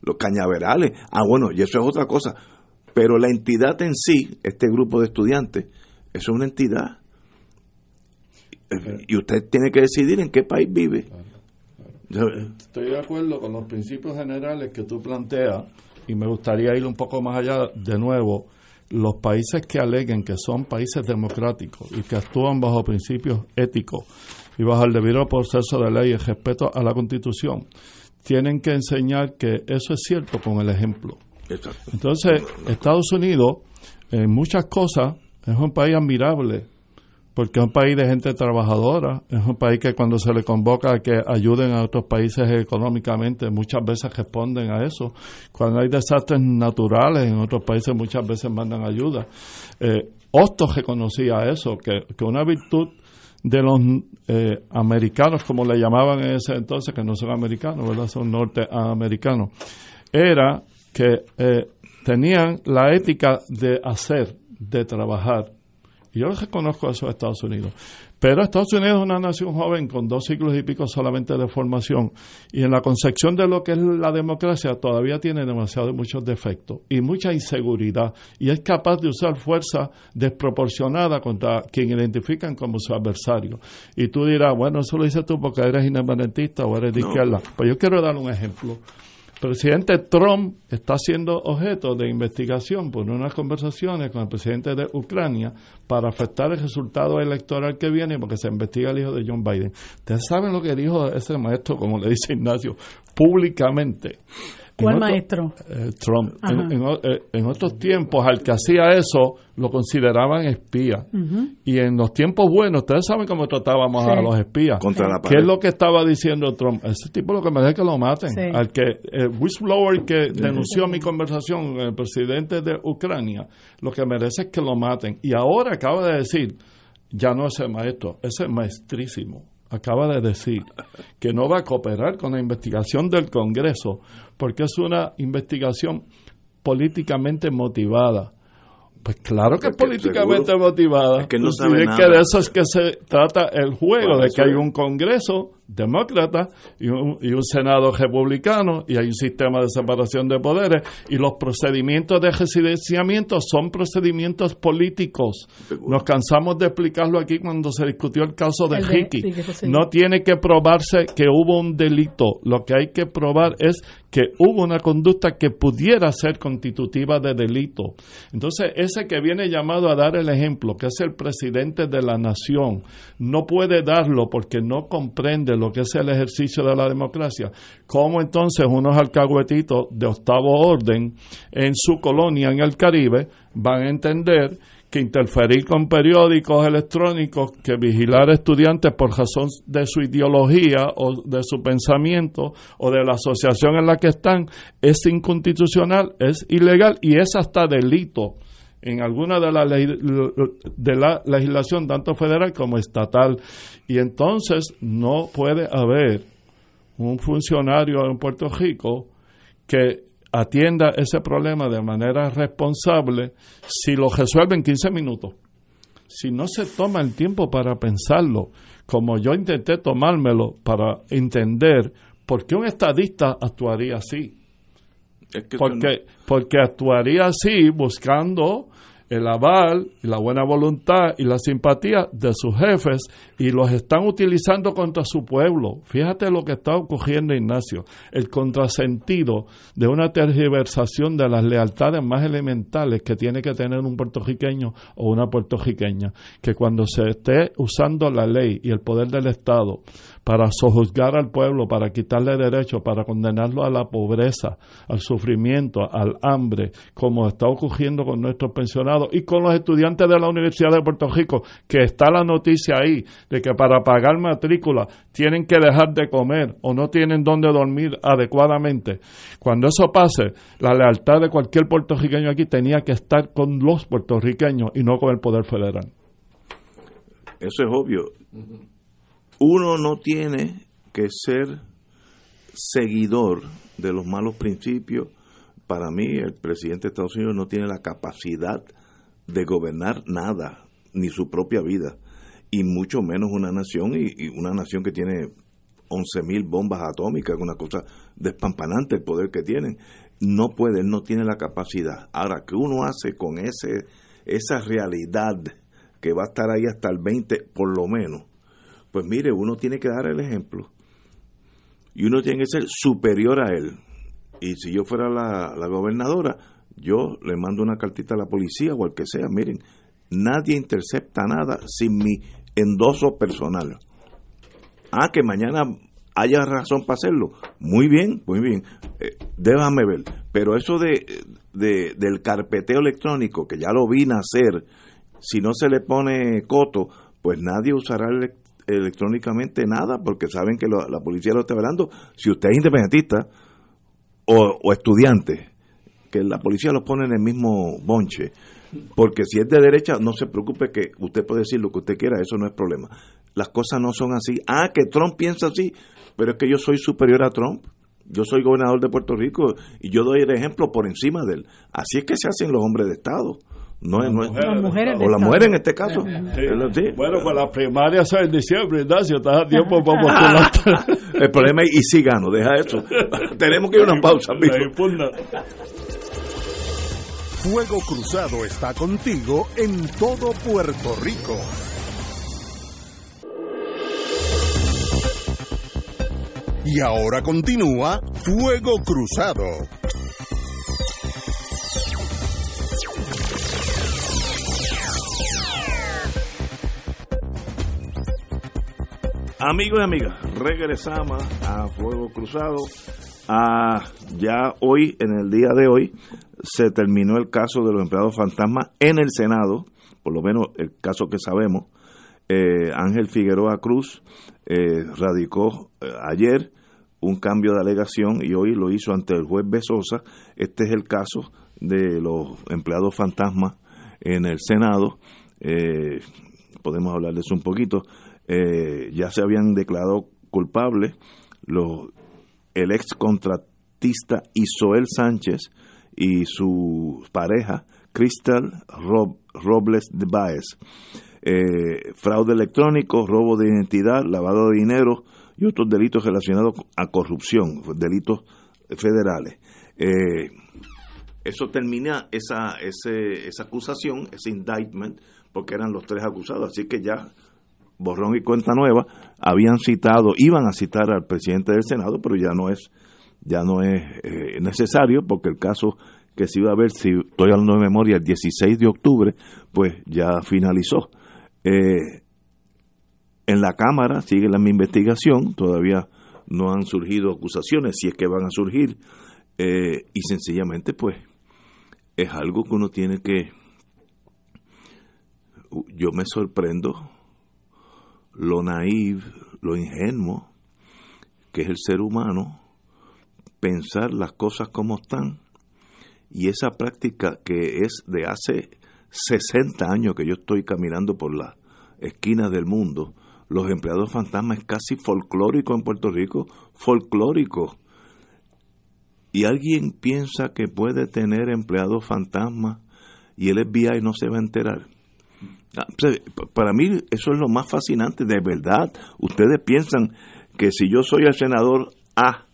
los cañaverales. Ah, bueno, y eso es otra cosa. Pero la entidad en sí, este grupo de estudiantes, es una entidad. Y usted tiene que decidir en qué país vive. Estoy de acuerdo con los principios generales que tú planteas y me gustaría ir un poco más allá de nuevo. Los países que aleguen que son países democráticos y que actúan bajo principios éticos y bajo el debido proceso de ley y el respeto a la Constitución, tienen que enseñar que eso es cierto con el ejemplo. Entonces, Estados Unidos, en muchas cosas, es un país admirable, porque es un país de gente trabajadora, es un país que cuando se le convoca a que ayuden a otros países económicamente, muchas veces responden a eso. Cuando hay desastres naturales en otros países, muchas veces mandan ayuda. Eh, Hostos reconocía eso, que, que una virtud de los eh, americanos, como le llamaban en ese entonces, que no son americanos, ¿verdad? Son norteamericanos, era que eh, tenían la ética de hacer, de trabajar, yo reconozco eso a Estados Unidos. Pero Estados Unidos es una nación joven con dos siglos y pico solamente de formación. Y en la concepción de lo que es la democracia todavía tiene demasiado muchos defectos y mucha inseguridad. Y es capaz de usar fuerza desproporcionada contra quien identifican como su adversario. Y tú dirás, bueno, eso lo dices tú porque eres independentista o eres de izquierda. Pues yo quiero dar un ejemplo presidente Trump está siendo objeto de investigación por unas conversaciones con el presidente de Ucrania para afectar el resultado electoral que viene porque se investiga el hijo de John Biden. Ustedes saben lo que dijo ese maestro, como le dice Ignacio, públicamente. ¿Cuál maestro? Eh, Trump. Eh, en, otros tiempos, al que hacía eso, lo consideraban espía. Y en los tiempos buenos, ustedes saben cómo tratábamos a los espías. ¿Qué es lo que estaba diciendo Trump? Ese tipo lo que merece que lo maten. Al que, el whistleblower que denunció mi conversación, el presidente de Ucrania, lo que merece es que lo maten. Y ahora acaba de decir, ya no es el maestro, es el maestrísimo acaba de decir que no va a cooperar con la investigación del Congreso porque es una investigación políticamente motivada. Pues claro que es políticamente motivada. Es que no sabe que de eso es que se trata el juego, de que hay un Congreso demócrata y un, y un, Senado republicano y hay un sistema de separación de poderes y los procedimientos de residenciamiento son procedimientos políticos. Nos cansamos de explicarlo aquí cuando se discutió el caso de Ricky. No tiene que probarse que hubo un delito. Lo que hay que probar es que hubo una conducta que pudiera ser constitutiva de delito. Entonces, ese que viene llamado a dar el ejemplo, que es el presidente de la nación, no puede darlo porque no comprende lo que es el ejercicio de la democracia. ¿Cómo entonces unos alcahuetitos de octavo orden en su colonia en el Caribe van a entender que interferir con periódicos electrónicos, que vigilar estudiantes por razón de su ideología o de su pensamiento o de la asociación en la que están es inconstitucional, es ilegal y es hasta delito en alguna de la, de la legislación tanto federal como estatal y entonces no puede haber un funcionario en Puerto Rico que atienda ese problema de manera responsable si lo resuelve en 15 minutos. Si no se toma el tiempo para pensarlo, como yo intenté tomármelo para entender por qué un estadista actuaría así. porque, porque actuaría así buscando el aval y la buena voluntad y la simpatía de sus jefes y los están utilizando contra su pueblo. Fíjate lo que está ocurriendo, Ignacio, el contrasentido de una tergiversación de las lealtades más elementales que tiene que tener un puertorriqueño o una puertorriqueña, que cuando se esté usando la ley y el poder del Estado para sojuzgar al pueblo, para quitarle derechos, para condenarlo a la pobreza, al sufrimiento, al hambre, como está ocurriendo con nuestros pensionados y con los estudiantes de la Universidad de Puerto Rico, que está la noticia ahí de que para pagar matrícula tienen que dejar de comer o no tienen dónde dormir adecuadamente. Cuando eso pase, la lealtad de cualquier puertorriqueño aquí tenía que estar con los puertorriqueños y no con el poder federal. Eso es obvio uno no tiene que ser seguidor de los malos principios. Para mí, el presidente de Estados Unidos no tiene la capacidad de gobernar nada, ni su propia vida, y mucho menos una nación, y, una nación que tiene 11.000 bombas atómicas, una cosa despampanante el poder que tienen. No puede, no tiene la capacidad. Ahora, ¿qué uno hace con ese, esa realidad que va a estar ahí hasta el 20 por lo menos? Pues mire, uno tiene que dar el ejemplo. Y uno tiene que ser superior a él. Y si yo fuera la, gobernadora, yo le mando una cartita a la policía o al que sea. Miren, nadie intercepta nada sin mi endoso personal. Ah, que mañana haya razón para hacerlo. Muy bien, muy bien. Eh, déjame ver. Pero eso de, de, del carpeteo electrónico, que ya lo vi nacer, si no se le pone coto, pues nadie usará el, electrónicamente nada porque saben que la policía lo está velando. Si usted es independentista o, estudiante, que la policía lo pone en el mismo bonche. Porque si es de derecha, no se preocupe que usted puede decir lo que usted quiera, eso no es problema. Las cosas no son así. Ah, que Trump piensa así, pero es que yo soy superior a Trump. Yo soy gobernador de Puerto Rico y yo doy el ejemplo por encima de él. Así es que se hacen los hombres de Estado. No es, no es- Las mujeres o la mujer en este caso. Sí. Es- sí. Bueno, pues las primarias son en diciembre, Ignacio, estás a tiempo para postular. [LAUGHS] El problema es, y si gano, deja eso. [LAUGHS] Tenemos que ir a una pausa, amigo. Fuego Cruzado está contigo en todo Puerto Rico. Y ahora continúa Fuego Cruzado. Amigos y amigas, regresamos a Fuego Cruzado. Ah, ya hoy, en el día de hoy, se terminó el caso de los empleados fantasmas en el Senado, por lo menos el caso que sabemos. Eh, Ángel Figueroa Cruz eh, radicó eh, ayer un cambio de alegación y hoy lo hizo ante el juez Besosa. Este es el caso de los empleados fantasmas en el Senado. Podemos hablar de eso un poquito. Eh, ya se habían declarado culpables los, el ex contratista Isoel Sánchez y su pareja Crystal Rob- Robles de Baez. Eh, fraude electrónico, robo de identidad, lavado de dinero y otros delitos relacionados a corrupción, delitos federales. Eh, eso termina esa, ese, esa acusación, ese indictment, porque eran los tres acusados. Así que ya, borrón y cuenta nueva, habían citado, iban a citar al presidente del Senado, pero ya no es, ya no es eh, necesario, porque el caso que se iba a ver, si estoy hablando de memoria, el 16 de octubre, pues ya finalizó. Eh, en la Cámara sigue la investigación, todavía no han surgido acusaciones, si es que van a surgir, eh, y sencillamente pues es algo que uno tiene que... Yo me sorprendo lo naive, lo ingenuo que es el ser humano, pensar las cosas como están, y esa práctica que es de hace 60 años que yo estoy caminando por las esquinas del mundo, los empleados fantasmas es casi folclórico en Puerto Rico, folclórico. Y alguien piensa que puede tener empleados fantasmas y el FBI no se va a enterar. Ah, Para mí eso es lo más fascinante, de verdad. Ustedes piensan que si yo soy el senador A,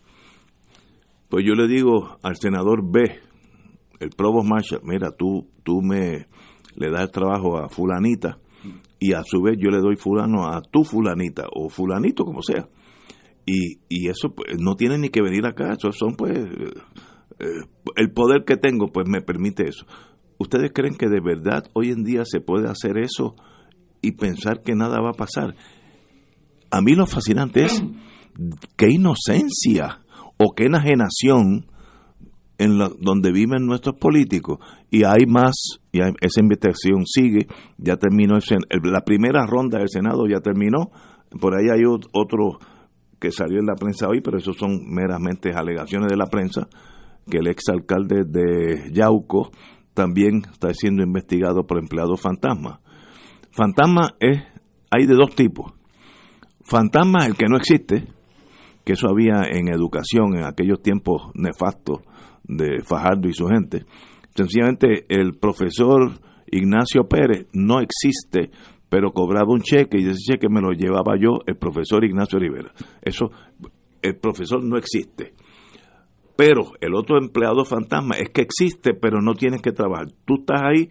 pues yo le digo al senador B, el Provost Marshall, mira, tú, tú me le das trabajo a fulanita y a su vez yo le doy fulano a tu fulanita o fulanito, como sea. Y, y eso pues, no tiene ni que venir acá, eso son pues eh, eh, el poder que tengo pues me permite eso. ¿Ustedes creen que de verdad hoy en día se puede hacer eso y pensar que nada va a pasar? A mí lo fascinante es qué inocencia o qué enajenación en la- donde viven nuestros políticos y hay más y hay- esa investigación sigue ya terminó el la primera ronda del senado ya terminó por ahí hay ot- otro que salió en la prensa hoy pero esos son meramente alegaciones de la prensa que el exalcalde de Yauco también está siendo investigado por empleados fantasma fantasma es hay de dos tipos fantasma el que no existe que eso había en educación en aquellos tiempos nefastos de Fajardo y su gente. Sencillamente el profesor Ignacio Pérez no existe, pero cobraba un cheque y ese cheque me lo llevaba yo, el profesor Ignacio Rivera. Eso, el profesor no existe. Pero el otro empleado fantasma es que existe, pero no tienes que trabajar. Tú estás ahí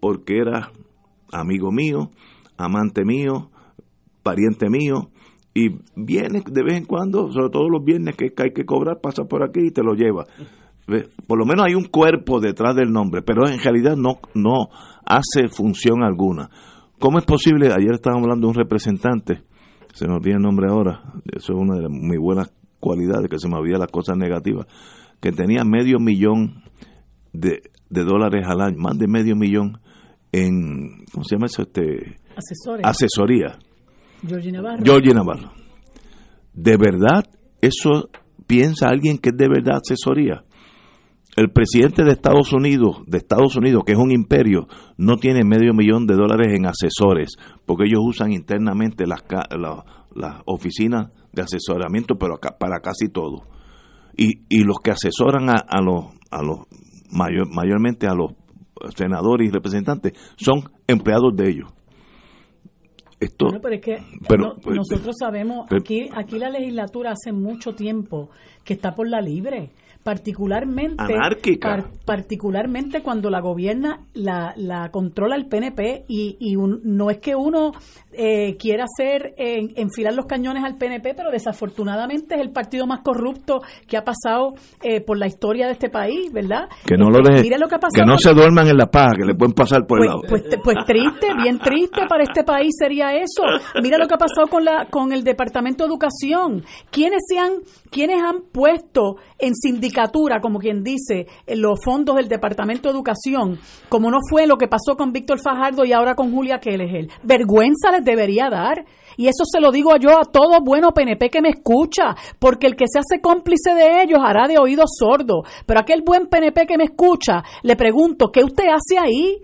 porque eras amigo mío, amante mío, pariente mío, y vienes de vez en cuando, sobre todo los viernes que hay que cobrar, pasa por aquí y te lo lleva. Por lo menos hay un cuerpo detrás del nombre, pero en realidad no, no hace función alguna. ¿Cómo es posible? Ayer estábamos hablando de un representante, se me olvida el nombre ahora, eso es una de las muy buenas cualidades, que se me olvida las cosas negativas, que tenía medio millón de, de dólares al año, más de medio millón en, ¿cómo se llama eso? Este, Asesores. asesoría. Georgie Navarro. Georgie Navarro. ¿De verdad eso piensa alguien que es de verdad asesoría? El presidente de Estados Unidos, de Estados Unidos, que es un imperio, no tiene medio millón de dólares en asesores, porque ellos usan internamente las, la- las oficinas de asesoramiento, pero acá- para casi todo. Y, y los que asesoran a, a los, a los mayor, mayormente a los senadores y representantes son empleados de ellos. Esto, pero es que pues, nosotros sabemos, aquí, aquí la legislatura hace mucho tiempo que está por la libre particularmente particularmente cuando la gobierna la, la controla el PNP y, y no es que uno eh, quiera hacer enfilar los cañones al PNP pero desafortunadamente es el partido más corrupto que ha pasado eh, por la historia de este país verdad que no lo deje, que, no se duerman en la paz que le pueden pasar por el pues, lado. pues, pues triste bien triste para este país sería eso. Mira lo que ha pasado con la con el departamento de educación. Quiénes se han quiénes han puesto en sindicatos como quien dice, en los fondos del Departamento de Educación, como no fue lo que pasó con Víctor Fajardo y ahora con Julia Kellegel. Vergüenza les debería dar. Y eso se lo digo yo a todo bueno PNP que me escucha, porque el que se hace cómplice de ellos hará de oído sordo. Pero aquel buen PNP que me escucha, le pregunto, ¿qué usted hace ahí?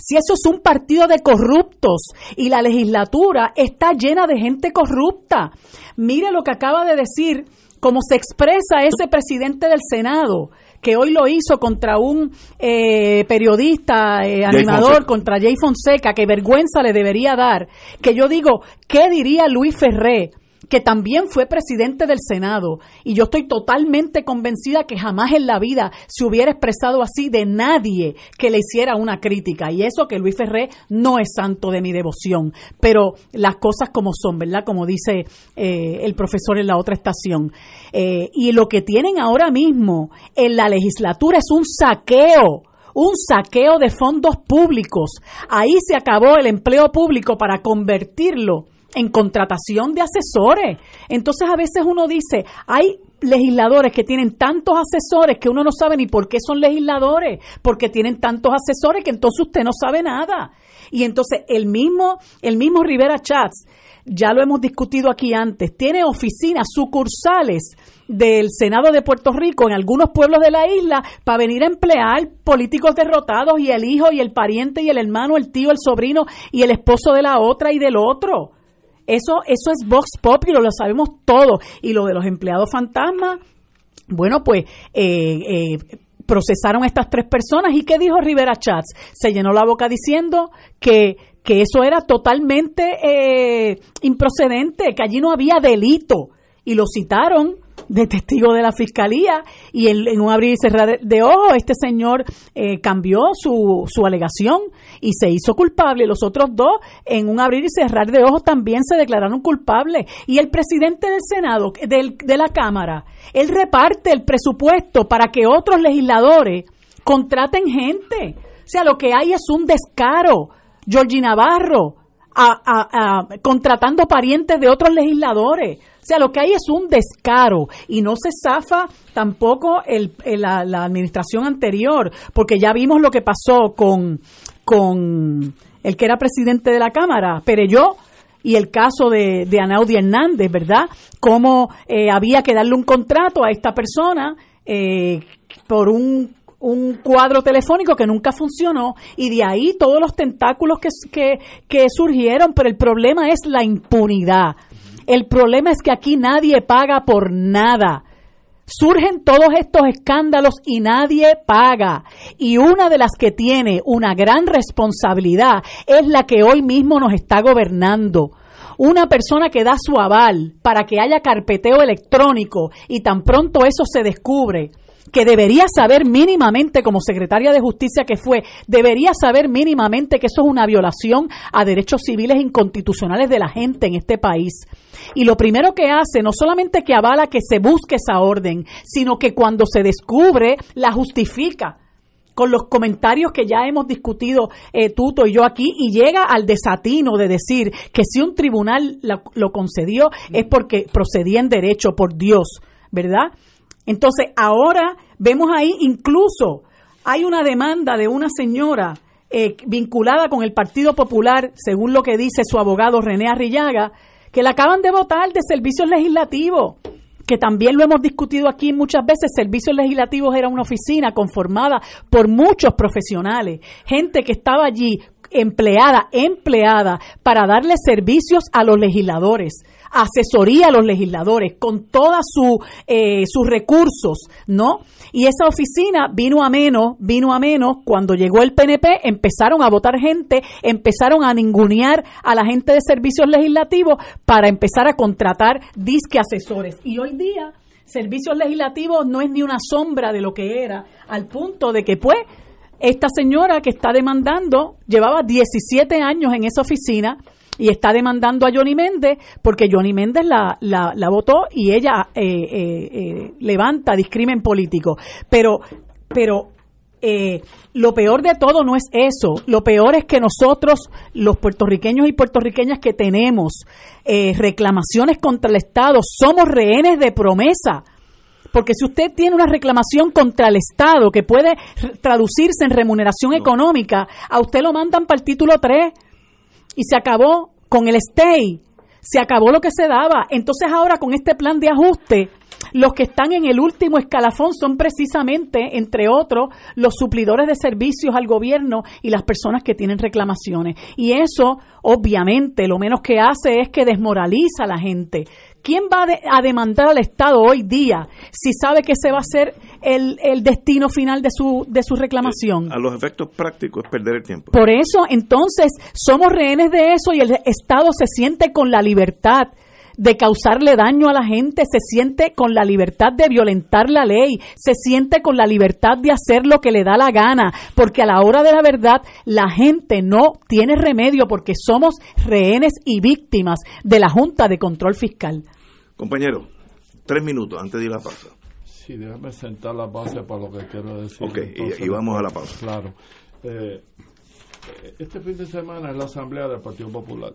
si eso es un partido de corruptos y la legislatura está llena de gente corrupta. Mire lo que acaba de decir como se expresa ese presidente del Senado, que hoy lo hizo contra un eh, periodista, eh, animador, contra Jay Fonseca, que vergüenza le debería dar, que yo digo, ¿qué diría Luis Ferré? Que también fue presidente del Senado, y yo estoy totalmente convencida que jamás en la vida se hubiera expresado así de nadie que le hiciera una crítica. Y eso que Luis Ferré no es santo de mi devoción, pero las cosas como son, ¿verdad? Como dice eh, el profesor en la otra estación. Eh, y lo que tienen ahora mismo en la legislatura es un saqueo un saqueo de fondos públicos. Ahí se acabó el empleo público para convertirlo en contratación de asesores. Entonces a veces uno dice, hay legisladores que tienen tantos asesores que uno no sabe ni por qué son legisladores, porque tienen tantos asesores que entonces usted no sabe nada. Y entonces el mismo, el mismo Rivera Chats, ya lo hemos discutido aquí antes, tiene oficinas, sucursales del Senado de Puerto Rico en algunos pueblos de la isla para venir a emplear políticos derrotados y el hijo y el pariente y el hermano, el tío, el sobrino y el esposo de la otra y del otro. Eso, eso es Vox Populi, lo sabemos todo. Y lo de los empleados fantasmas, bueno, pues eh, eh, procesaron a estas tres personas. ¿Y qué dijo Rivera Chats? Se llenó la boca diciendo que, que eso era totalmente eh, improcedente, que allí no había delito. Y lo citaron de testigo de la fiscalía y en, un abrir y cerrar de ojos este señor eh, cambió su, su alegación y se hizo culpable. Los otros dos en un abrir y cerrar de ojos también se declararon culpables. Y el presidente del Senado, del, de la Cámara, él reparte el presupuesto para que otros legisladores contraten gente. O sea, lo que hay es un descaro. Georgie Navarro, a, contratando parientes de otros legisladores. O sea, lo que hay es un descaro y no se zafa tampoco el, la, administración anterior, porque ya vimos lo que pasó con, con el que era presidente de la Cámara, Pereyó, y el caso de, de Anaudi Hernández, ¿verdad? Cómo eh, había que darle un contrato a esta persona eh, por un un cuadro telefónico que nunca funcionó y de ahí todos los tentáculos que, que, que surgieron, pero el problema es la impunidad. El problema es que aquí nadie paga por nada. Surgen todos estos escándalos y nadie paga. Y una de las que tiene una gran responsabilidad es la que hoy mismo nos está gobernando una persona que da su aval para que haya carpeteo electrónico y tan pronto eso se descubre, que debería saber mínimamente, como secretaria de justicia que fue, debería saber mínimamente que eso es una violación a derechos civiles inconstitucionales de la gente en este país. Y lo primero que hace, no solamente que avala que se busque esa orden, sino que cuando se descubre, la justifica con los comentarios que ya hemos discutido eh, Tuto y yo aquí y llega al desatino de decir que si un tribunal lo concedió es porque procedía en derecho por Dios, ¿verdad? Entonces, ahora vemos ahí incluso hay una demanda de una señora eh, vinculada con el Partido Popular, según lo que dice su abogado René Arrillaga, que la acaban de votar de servicios legislativos, que también lo hemos discutido aquí muchas veces, servicios legislativos era una oficina conformada por muchos profesionales, gente que estaba allí empleada, empleada para darle servicios a los legisladores asesoría a los legisladores, con todos su, eh, sus recursos, ¿no? Y esa oficina vino a menos, vino a menos, cuando llegó el PNP empezaron a votar gente, empezaron a ningunear a la gente de servicios legislativos para empezar a contratar disque asesores. Y hoy día, servicios legislativos no es ni una sombra de lo que era, al punto de que pues esta señora que está demandando llevaba 17 años en esa oficina y está demandando a Johnny Méndez porque Johnny Méndez la, la, votó y ella eh, eh, eh, levanta discrimen político. Pero, pero lo peor de todo no es eso. Lo peor es que nosotros, los puertorriqueños y puertorriqueñas que tenemos reclamaciones contra el Estado, somos rehenes de promesa. Porque si usted tiene una reclamación contra el Estado que puede traducirse en remuneración económica, a usted lo mandan para el título 3 y se acabó con el stay. Se acabó lo que se daba. Entonces ahora con este plan de ajuste, los que están en el último escalafón son precisamente, entre otros, los suplidores de servicios al gobierno y las personas que tienen reclamaciones. Y eso, obviamente, lo menos que hace es que desmoraliza a la gente. ¿Quién va a demandar al Estado hoy día si sabe que ese va a ser el, destino final de su, de su reclamación? A los efectos prácticos es perder el tiempo. Por eso, entonces, somos rehenes de eso y el Estado se siente con la libertad de causarle daño a la gente, se siente con la libertad de violentar la ley, se siente con la libertad de hacer lo que le da la gana, porque a la hora de la verdad la gente no tiene remedio porque somos rehenes y víctimas de la Junta de Control Fiscal. Compañero, tres minutos antes de ir a la pausa. Sí, déjame sentar la base para lo que quiero decir. Ok, y, vamos a la pausa. Claro. Eh, este fin de semana es la Asamblea del Partido Popular.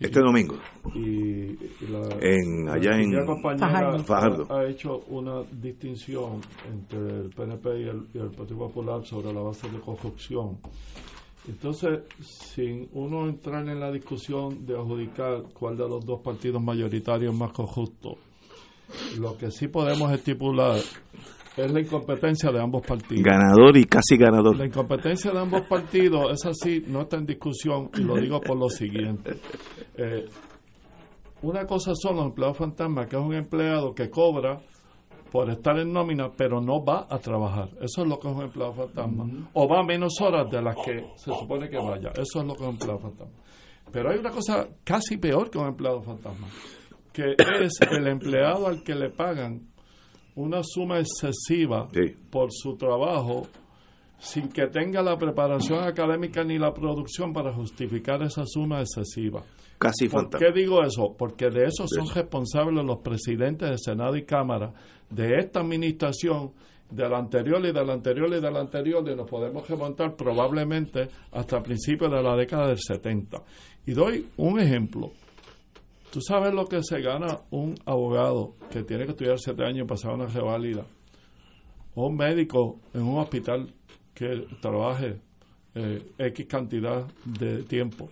Este domingo. Y, en, allá en Fajardo. Ha, hecho una distinción entre el PNP y el, y el Partido Popular sobre la base de corrupción. Entonces, sin uno entrar en la discusión de adjudicar cuál de los dos partidos mayoritarios es más justo, lo que sí podemos estipular es la incompetencia de ambos partidos. Ganador y casi ganador. La incompetencia de ambos partidos, es así, no está en discusión y lo digo por lo siguiente. Eh, una cosa son los empleados fantasmas, que es un empleado que cobra por estar en nómina, pero no va a trabajar. Eso es lo que es un empleado fantasma. O va menos horas de las que se supone que vaya. Eso es lo que es un empleado fantasma. Pero hay una cosa casi peor que un empleado fantasma, que es el empleado al que le pagan una suma excesiva por su trabajo sin que tenga la preparación académica ni la producción para justificar esa suma excesiva. Casi ¿Por qué digo eso? Porque de eso son responsables los presidentes de Senado y Cámara de esta administración, de la anterior y de la anterior y de la anterior, y nos podemos remontar probablemente hasta principios de la década del 70. Y doy un ejemplo. Tú sabes lo que se gana un abogado que tiene que estudiar siete años y pasar una reválida, o un médico en un hospital que trabaje eh, X cantidad de tiempo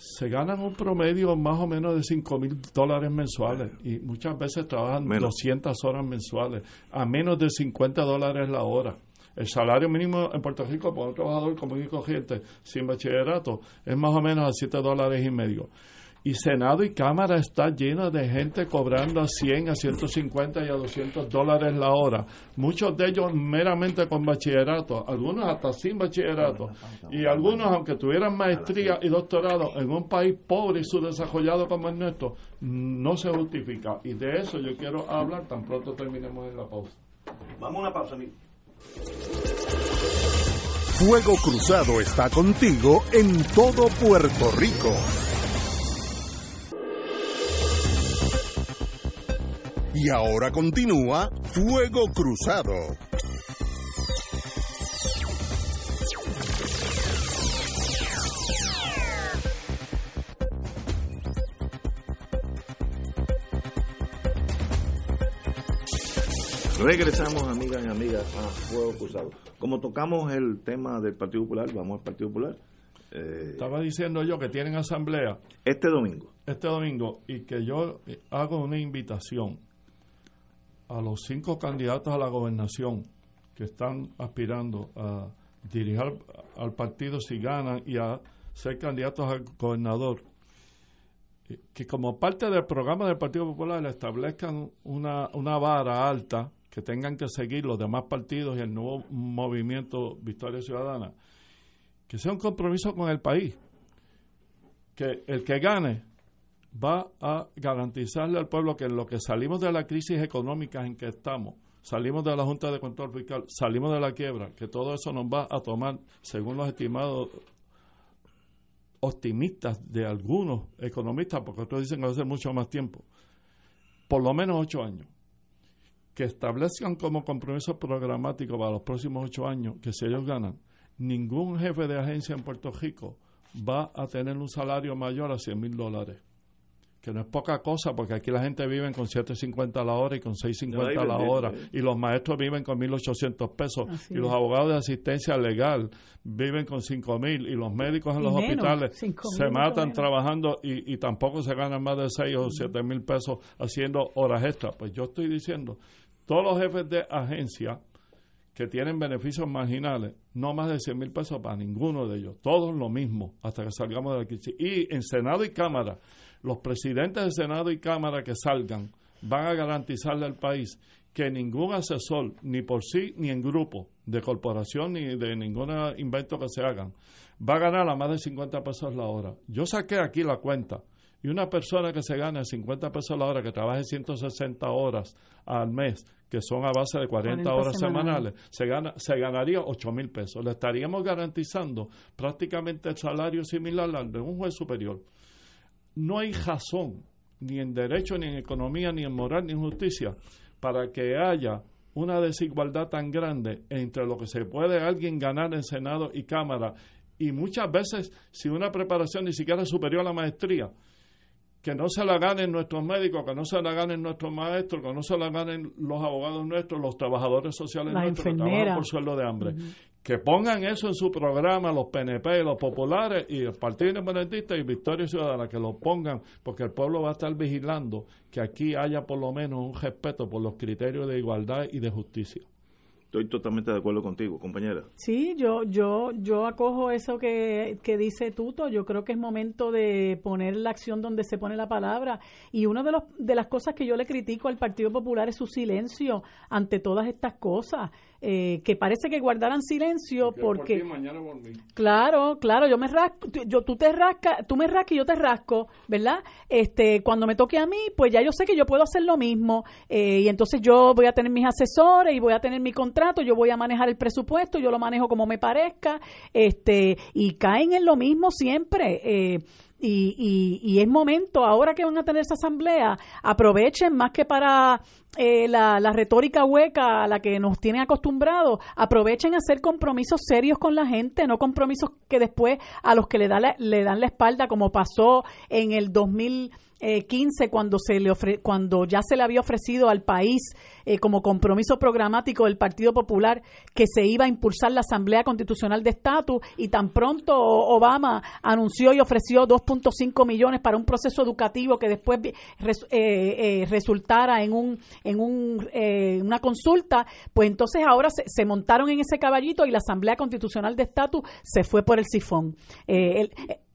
se ganan un promedio más o menos de 5 mil dólares mensuales y muchas veces trabajan 200 horas mensuales a menos de 50 dólares la hora. El salario mínimo en Puerto Rico para un trabajador común y corriente sin bachillerato es más o menos a 7 dólares y medio y Senado y Cámara está lleno de gente cobrando a 100, a 150 y a 200 dólares la hora. Muchos de ellos meramente con bachillerato, algunos hasta sin bachillerato, y algunos, aunque tuvieran maestría y doctorado en un país pobre y subdesarrollado como el nuestro, no se justifica. Y de eso yo quiero hablar tan pronto terminemos en la pausa. Vamos a una pausa, amigo. Fuego Cruzado está contigo en todo Puerto Rico. Y ahora continúa Fuego Cruzado. Regresamos, amigas y amigas, a Fuego Cruzado. Como tocamos el tema del Partido Popular, vamos al Partido Popular. Eh, Estaba diciendo yo que tienen asamblea. Este domingo. Este domingo, y que yo hago una invitación a los cinco candidatos a la gobernación que están aspirando a dirigir al partido si ganan y a ser candidatos al gobernador, que como parte del programa del Partido Popular establezcan una, una vara alta que tengan que seguir los demás partidos y el nuevo movimiento Victoria Ciudadana, que sea un compromiso con el país, que el que gane va a garantizarle al pueblo que en lo que salimos de la crisis económica en que estamos, salimos de la Junta de Control Fiscal, salimos de la quiebra, que todo eso nos va a tomar, según los estimados optimistas de algunos economistas, porque otros dicen que va a ser mucho más tiempo, por lo menos ocho años, que establezcan como compromiso programático para los próximos ocho años que si ellos ganan, ningún jefe de agencia en Puerto Rico va a tener un salario mayor a 100 mil dólares que no es poca cosa, porque aquí la gente vive con 7.50 a la hora y con 6.50 a la hora, y los maestros viven con 1.800 pesos, y los abogados de asistencia legal viven con 5.000, y los médicos en los hospitales se matan trabajando y, y, tampoco se ganan más de 6 o 7.000 pesos haciendo horas extras. Pues yo estoy diciendo, todos los jefes de agencia que tienen beneficios marginales, no más de 100 mil pesos para ninguno de ellos, todos lo mismo, hasta que salgamos de la crisis. Y en Senado y Cámara, los presidentes de Senado y Cámara que salgan van a garantizarle al país que ningún asesor, ni por sí ni en grupo, de corporación ni de ningún invento que se hagan, va a ganar a más de 50 pesos la hora. Yo saqué aquí la cuenta. Y una persona que se gane 50 pesos la hora, que trabaje 160 horas al mes, que son a base de 40, horas semanales, se, gana, se ganaría 8 mil pesos. Le estaríamos garantizando prácticamente el salario similar al de un juez superior no hay razón, ni en derecho, ni en economía, ni en moral, ni en justicia, para que haya una desigualdad tan grande entre lo que se puede alguien ganar en Senado y Cámara. Y muchas veces sin una preparación ni siquiera superior a la maestría, que no se la ganen nuestros médicos, que no se la ganen nuestros maestros, que no se la ganen los abogados nuestros, los trabajadores sociales nuestros que trabajan por sueldo de hambre que pongan eso en su programa los PNP, los populares y el Partido Independentista y Victoria Ciudadana, que lo pongan, porque el pueblo va a estar vigilando que aquí haya por lo menos un respeto por los criterios de igualdad y de justicia. Estoy totalmente de acuerdo contigo, compañera. Sí, yo yo yo acojo eso que, que dice Tuto. Yo creo que es momento de poner la acción donde se pone la palabra. Y una de, los, de las cosas que yo le critico al Partido Popular es su silencio ante todas estas cosas. Eh, que parece que guardaran silencio porque claro claro yo me rasco yo tú te rascas tú me rascas y yo te rasco verdad este cuando me toque a mí pues ya yo sé que yo puedo hacer lo mismo eh, y entonces yo voy a tener mis asesores y voy a tener mi contrato yo voy a manejar el presupuesto yo lo manejo como me parezca este y caen en lo mismo siempre eh, y, y, es momento, ahora que van a tener esa asamblea, aprovechen más que para eh, la, la, retórica hueca a la que nos tienen acostumbrados, aprovechen a hacer compromisos serios con la gente, no compromisos que después a los que le, da le dan la espalda, como pasó en el 2000 eh, 15 cuando se le ofre, cuando ya se le había ofrecido al país eh, como compromiso programático del Partido Popular que se iba a impulsar la Asamblea Constitucional de Estatus y tan pronto Obama anunció y ofreció 2.5 millones para un proceso educativo que después eh, eh, resultara en un en un, una consulta, pues entonces ahora se, se, montaron en ese caballito y la Asamblea Constitucional de Estatus se fue por el sifón.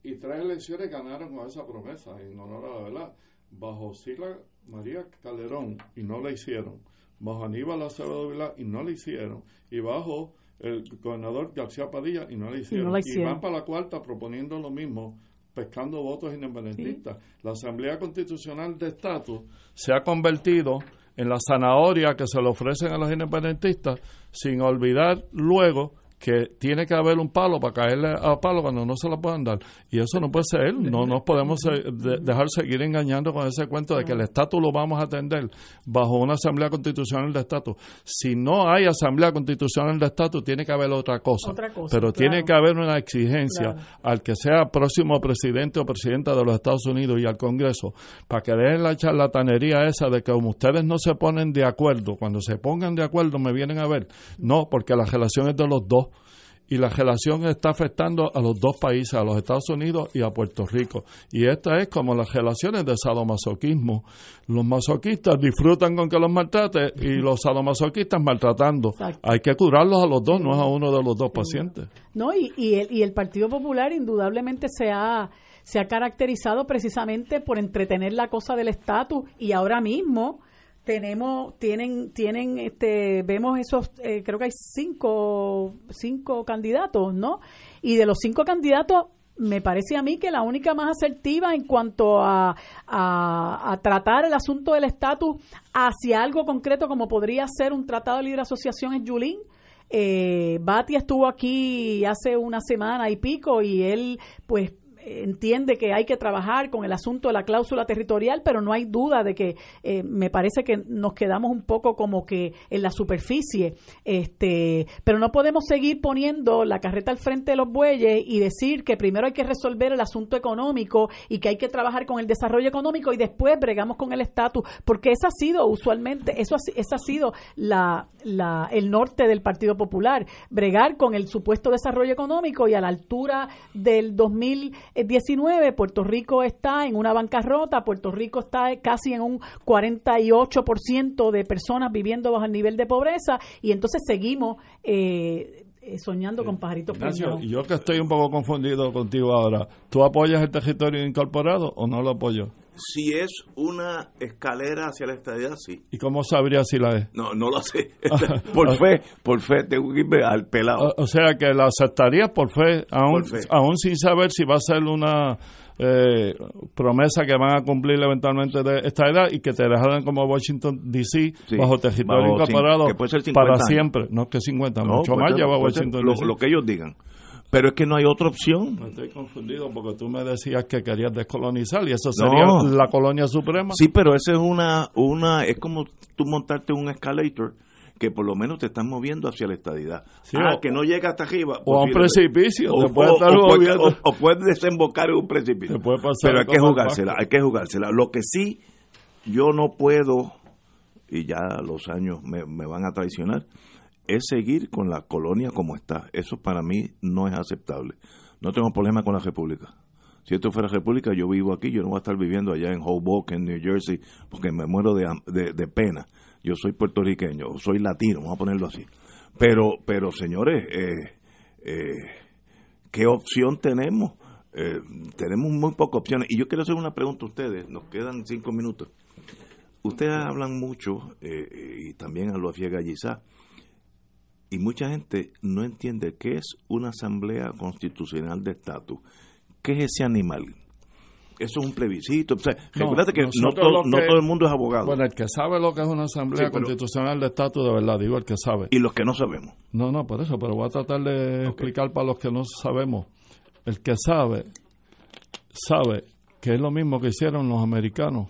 Y tres elecciones ganaron con esa promesa, en honor a la verdad. Bajo Sila María Calderón, y no la hicieron. Bajo Aníbal Acevedo Vilá, y no la hicieron. Y bajo el gobernador García Padilla, y no la hicieron. Y, van para la cuarta proponiendo lo mismo, pescando votos independentistas. La Asamblea Constitucional de Estatus se ha convertido en la zanahoria que se le ofrecen a los independentistas, sin olvidar luego que tiene que haber un palo para caerle a palo cuando no se lo puedan dar. Y eso no puede ser. No nos podemos dejar seguir engañando con ese cuento de que el estatus lo vamos a atender bajo una asamblea constitucional de estatus. Si no hay asamblea constitucional de estatus, tiene que haber otra cosa. Pero tiene que haber una exigencia al que sea próximo presidente o presidenta de los Estados Unidos y al Congreso para que dejen la charlatanería esa de que como ustedes no se ponen de acuerdo, cuando se pongan de acuerdo me vienen a ver. No, porque las relaciones de los dos y la relación está afectando a los dos países, a los Estados Unidos y a Puerto Rico. Y esta es como las relaciones de sadomasoquismo. Los masoquistas disfrutan con que los maltrate y los sadomasoquistas maltratando. Hay que curarlos a los dos, no es a uno de los dos pacientes. No, y, y, el, y el Partido Popular indudablemente se ha se ha caracterizado precisamente por entretener la cosa del estatus y ahora mismo tenemos tienen tienen este vemos esos eh, creo que hay cinco cinco candidatos no y de los cinco candidatos me parece a mí que la única más asertiva en cuanto a, a, tratar el asunto del estatus hacia algo concreto como podría ser un tratado de libre asociación es Yulín. Eh, estuvo aquí hace una semana y pico y él pues entiende que hay que trabajar con el asunto de la cláusula territorial, pero no hay duda de que eh, me parece que nos quedamos un poco como que en la superficie, este, pero no podemos seguir poniendo la carreta al frente de los bueyes y decir que primero hay que resolver el asunto económico y que hay que trabajar con el desarrollo económico y después bregamos con el estatus, porque esa ha sido usualmente, eso ha, esa ha sido la, la, el norte del Partido Popular, bregar con el supuesto desarrollo económico y a la altura del 2000 19, Puerto Rico está en una bancarrota, Puerto Rico está casi en un 48% de personas viviendo bajo el nivel de pobreza y entonces seguimos eh, eh, soñando con pajaritos Ignacio, Yo que estoy un poco confundido contigo ahora, ¿tú apoyas el territorio incorporado o no lo apoyo? Si es una escalera hacia la estadía, sí. ¿Y cómo sabría si la es? No, no lo sé. [LAUGHS] [LAUGHS] por fe, por fe, tengo que irme al pelado. O, sea que la aceptarías por fe, aún, aún sin saber si va a ser una eh, promesa que van a cumplir eventualmente de esta edad y que te dejarán como Washington DC bajo territorio incorporado para siempre. No que 50, mucho más lleva Washington DC. Lo que ellos digan. Pero es que no hay otra opción. estoy confundido porque tú me decías que querías descolonizar y eso sería la colonia suprema. Sí, pero eso es una, una, es como tú montarte un escalator que por lo menos te están moviendo hacia la estadidad. ah, que no llega hasta arriba. O a un precipicio. O, puede, desembocar en un precipicio. Pero hay que jugársela, hay que jugársela. Lo que sí, yo no puedo, y ya los años me, me van a traicionar, es seguir con la colonia como está. Eso para mí no es aceptable. No tengo problema con la República. Si esto fuera República, yo vivo aquí, yo no voy a estar viviendo allá en Hoboken, New Jersey, porque me muero de, de, pena. Yo soy puertorriqueño, soy latino, vamos a ponerlo así. Pero, pero señores, eh, eh, ¿qué opción tenemos? Eh, tenemos muy pocas opciones. Y yo quiero hacer una pregunta a ustedes, nos quedan cinco minutos. Ustedes hablan mucho, y también a lo afiega Gallizá, y mucha gente no entiende qué es una asamblea constitucional de estatus. ¿Qué es ese animal? Eso es un plebiscito. O sea, no, que no, todo, el mundo es abogado. Bueno, el que sabe lo que es una asamblea constitucional de estatus, de verdad, digo el que sabe. Y los que no sabemos. No, no, por eso, pero voy a tratar de explicar para los que no sabemos. El que sabe, sabe que es lo mismo que hicieron los americanos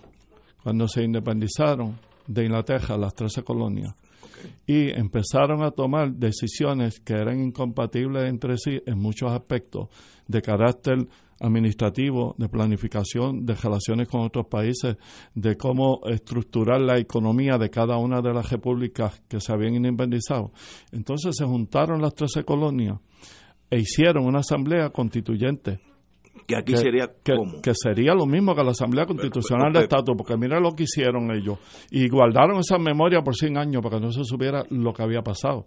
cuando se independizaron de Inglaterra, las 13 colonias y empezaron a tomar decisiones que eran incompatibles entre sí en muchos aspectos de carácter administrativo, de planificación, de relaciones con otros países, de cómo estructurar la economía de cada una de las repúblicas que se habían independizado. Entonces se juntaron las trece colonias e hicieron una asamblea constituyente que aquí sería que, sería lo mismo que la Asamblea Constitucional de Estatus, porque mira lo que hicieron ellos. Y guardaron esa memoria por 100 años para que no se supiera lo que había pasado.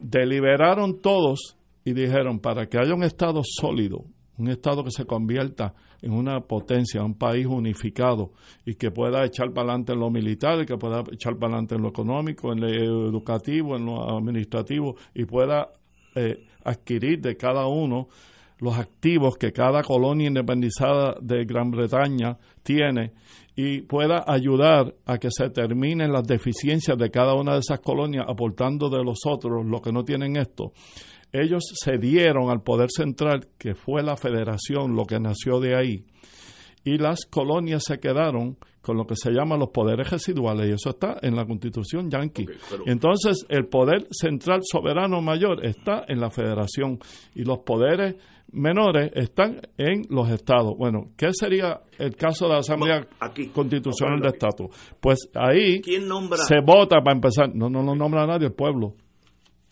Deliberaron todos y dijeron, para que haya un Estado sólido, un Estado que se convierta en una potencia, un país unificado y que pueda echar para adelante en lo militar, y que pueda echar para adelante en lo económico, en lo educativo, en lo administrativo y pueda eh, adquirir de cada uno los activos que cada colonia independizada de Gran Bretaña tiene y pueda ayudar a que se terminen las deficiencias de cada una de esas colonias aportando de los otros lo que no tienen esto. Ellos cedieron al poder central, que fue la federación, lo que nació de ahí, y las colonias se quedaron con lo que se llama los poderes residuales, y eso está en la constitución yanqui. Entonces, el poder central soberano mayor está en la federación, y los poderes menores están en los estados. Bueno, ¿qué sería el caso de la Asamblea Constitucional de Estatus? Pues ahí se vota para empezar. No, no lo nombra nadie, el pueblo.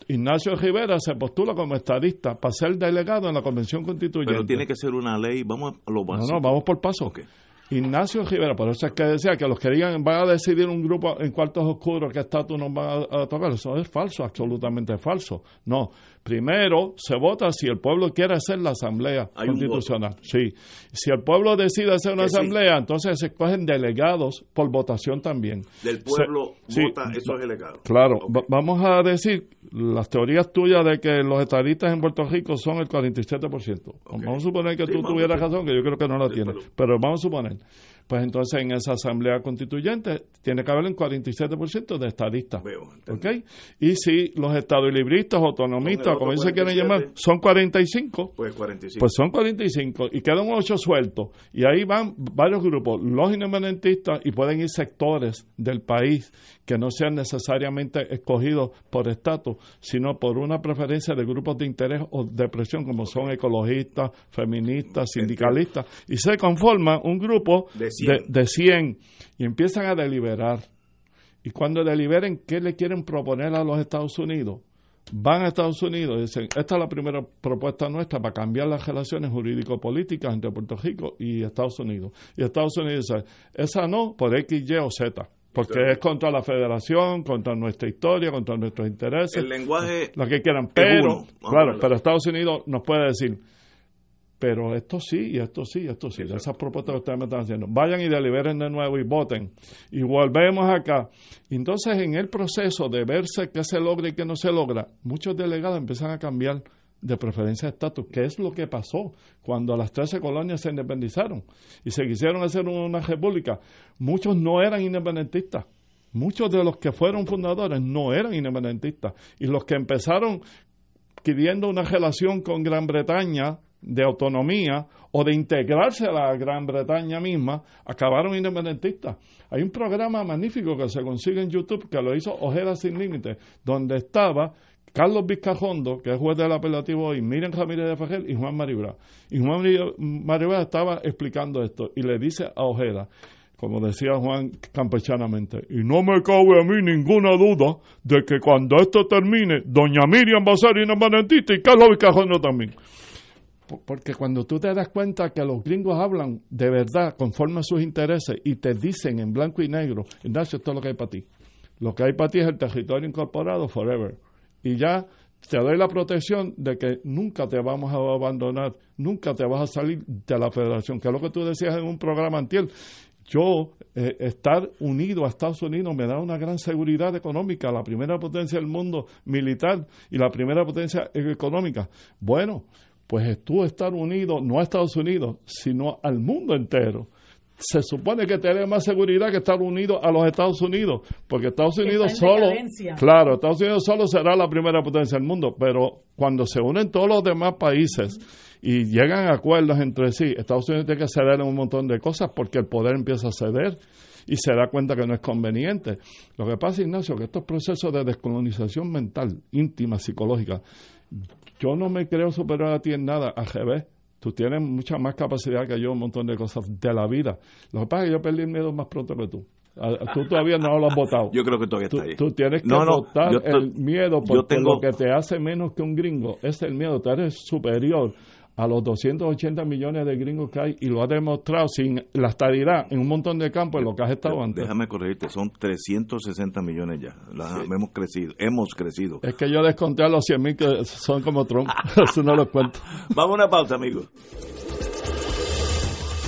Ignacio Rivera se postula como estadista para ser delegado en la Convención Constituyente. Pero tiene que ser una ley, vamos a lo básico. No, no, vamos por paso. Ignacio Rivera, por eso es que decía que los que digan van a decidir un grupo en cuartos oscuros qué estatus nos van a, tocar, eso es falso, absolutamente falso. No, primero se vota si el pueblo quiere hacer la asamblea constitucional. Sí, si el pueblo decide hacer una asamblea, entonces se escogen delegados por votación también. Del pueblo vota esos delegados. Claro, vamos a decir las teorías tuyas de que los estadistas en Puerto Rico son el 47%. Vamos a suponer que tú tuvieras razón, que yo creo que no la tienes, pero vamos a suponer pues entonces en esa asamblea constituyente tiene que haber un 47% de estadistas. Y si los estadolibristas, autonomistas, como se quieren llamar, son 45, pues 45. Pues son 45 y quedan 8 sueltos. Y ahí van varios grupos, los independentistas, y pueden ir sectores del país que no sean necesariamente escogidos por estatus, sino por una preferencia de grupos de interés o de presión, como son ecologistas, feministas, sindicalistas, y se conforma un grupo de 100. y empiezan a deliberar. Y cuando deliberen qué le quieren proponer a los Estados Unidos, van a Estados Unidos y dicen, esta es la primera propuesta nuestra para cambiar las relaciones jurídico-políticas entre Puerto Rico y Estados Unidos. Y Estados Unidos dice, esa no, por X, Y o Z. Porque es contra la federación, contra nuestra historia, contra nuestros intereses. El lenguaje. Lo que quieran. Pero, claro, pero Estados Unidos nos puede decir, pero esto sí, y esto sí, y esto sí. De esas propuestas que ustedes me están haciendo. Vayan y deliberen de nuevo y voten. Y volvemos acá. Entonces, en el proceso de verse qué se logra y qué no se logra, muchos delegados empiezan a cambiar de preferencia de estatus, que es lo que pasó cuando las 13 colonias se independizaron y se quisieron hacer una república. Muchos no eran independentistas. Muchos de los que fueron fundadores no eran independentistas. Y los que empezaron pidiendo una relación con Gran Bretaña de autonomía o de integrarse a la Gran Bretaña misma, acabaron independentistas. Hay un programa magnífico que se consigue en YouTube que lo hizo Ojeda Sin Límites, donde estaba Carlos Vizcajondo, que es juez del apelativo hoy, Miriam Ramírez de Fajel y Juan Maribra. Y Juan Maribra estaba explicando esto y le dice a Ojeda, como decía Juan campechanamente, y no me cabe a mí ninguna duda de que cuando esto termine, doña Miriam va a ser independentista y Carlos Vizcajondo también. Porque cuando tú te das cuenta que los gringos hablan de verdad conforme a sus intereses y te dicen en blanco y negro, Ignacio, esto es lo que hay para ti. Lo que hay para ti es el territorio incorporado forever y ya te doy la protección de que nunca te vamos a abandonar, nunca te vas a salir de la federación, que es lo que tú decías en un programa antiel. Yo, eh, estar unido a Estados Unidos me da una gran seguridad económica, la primera potencia del mundo militar y la primera potencia económica. Bueno, pues tú estar unido no a Estados Unidos, sino al mundo entero se supone que tiene más seguridad que estar unido a los Estados Unidos, porque Estados Unidos solo, claro, Estados Unidos solo será la primera potencia del mundo, pero cuando se unen todos los demás países y llegan a acuerdos entre sí, Estados Unidos tiene que ceder en un montón de cosas porque el poder empieza a ceder y se da cuenta que no es conveniente. Lo que pasa, Ignacio, que estos procesos de descolonización mental, íntima, psicológica, yo no me creo superior a ti en nada, a revés Tú tienes mucha más capacidad que yo, un montón de cosas de la vida. Lo que pasa es que yo perdí el miedo más pronto que tú. Tú todavía no lo has votado. [LAUGHS] Yo creo que todavía está ahí. Tú tienes que votar el miedo porque lo que te hace menos que un gringo es el miedo. Tú eres superior a los 280 millones de gringos que hay y lo ha demostrado sin la estabilidad en un montón de campos en lo que has estado antes. Déjame corregirte, son 360 millones ya. Hemos crecido, hemos crecido. Es que yo desconté a los 100 mil que son como Trump, [LAUGHS] [LAUGHS] eso no lo cuento. Vamos a una pausa, amigos.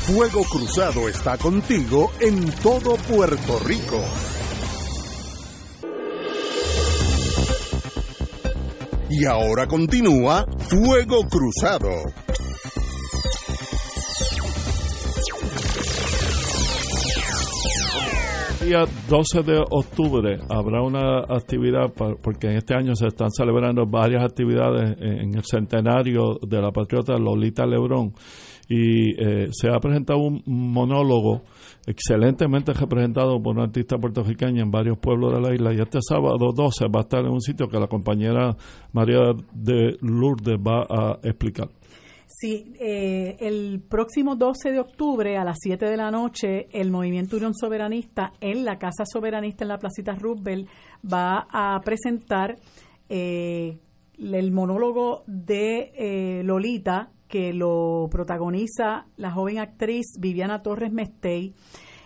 Fuego Cruzado está contigo en todo Puerto Rico. Y ahora continúa Fuego Cruzado. El día 12 de octubre habrá una actividad, porque en este año se están celebrando varias actividades en el centenario de la patriota Lolita Lebrón y eh, se ha presentado un monólogo excelentemente representado por una artista puertorriqueña en varios pueblos de la isla y este sábado 12 va a estar en un sitio que la compañera María de Lourdes va a explicar. Sí, eh, el próximo 12 de octubre a las 7 de la noche el Movimiento Unión Soberanista en la Casa Soberanista en la Placita Roosevelt va a presentar eh, el monólogo de Lolita que lo protagoniza la joven actriz Viviana Torres Mestey.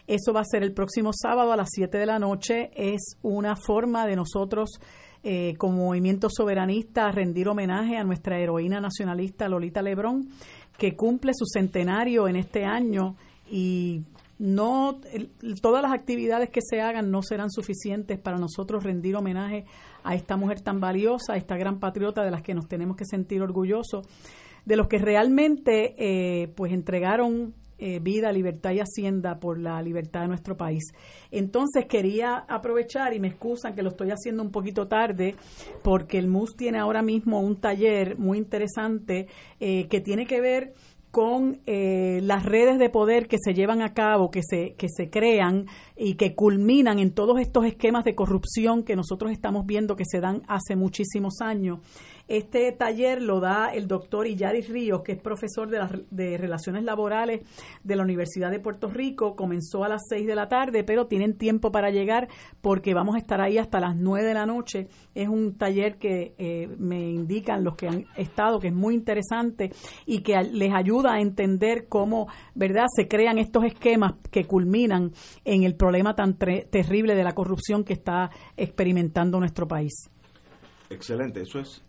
Eso va a ser el próximo sábado a las 7 de la noche. Es una forma de nosotros, eh, como movimiento soberanista, rendir homenaje a nuestra heroína nacionalista Lolita Lebrón, que cumple su centenario en este año y no todas las actividades que se hagan no serán suficientes para nosotros rendir homenaje a esta mujer tan valiosa, a esta gran patriota de las que nos tenemos que sentir orgullosos, de los que realmente eh, pues entregaron eh, vida, libertad y hacienda por la libertad de nuestro país. Entonces quería aprovechar y me excusan que lo estoy haciendo un poquito tarde porque el MUS tiene ahora mismo un taller muy interesante eh, que tiene que ver con eh, las redes de poder que se llevan a cabo, que se, que se crean y que culminan en todos estos esquemas de corrupción que nosotros estamos viendo que se dan hace muchísimos años. Este taller lo da el doctor Illaris Ríos, que es profesor de, de Relaciones Laborales de la Universidad de Puerto Rico. Comenzó a las 6 de la tarde, pero tienen tiempo para llegar porque vamos a estar ahí hasta las 9 de la noche. Es un taller que eh, me indican los que han estado que es muy interesante y que les ayuda a entender cómo, ¿verdad?, se crean estos esquemas que culminan en el problema tan terrible de la corrupción que está experimentando nuestro país. Excelente, eso es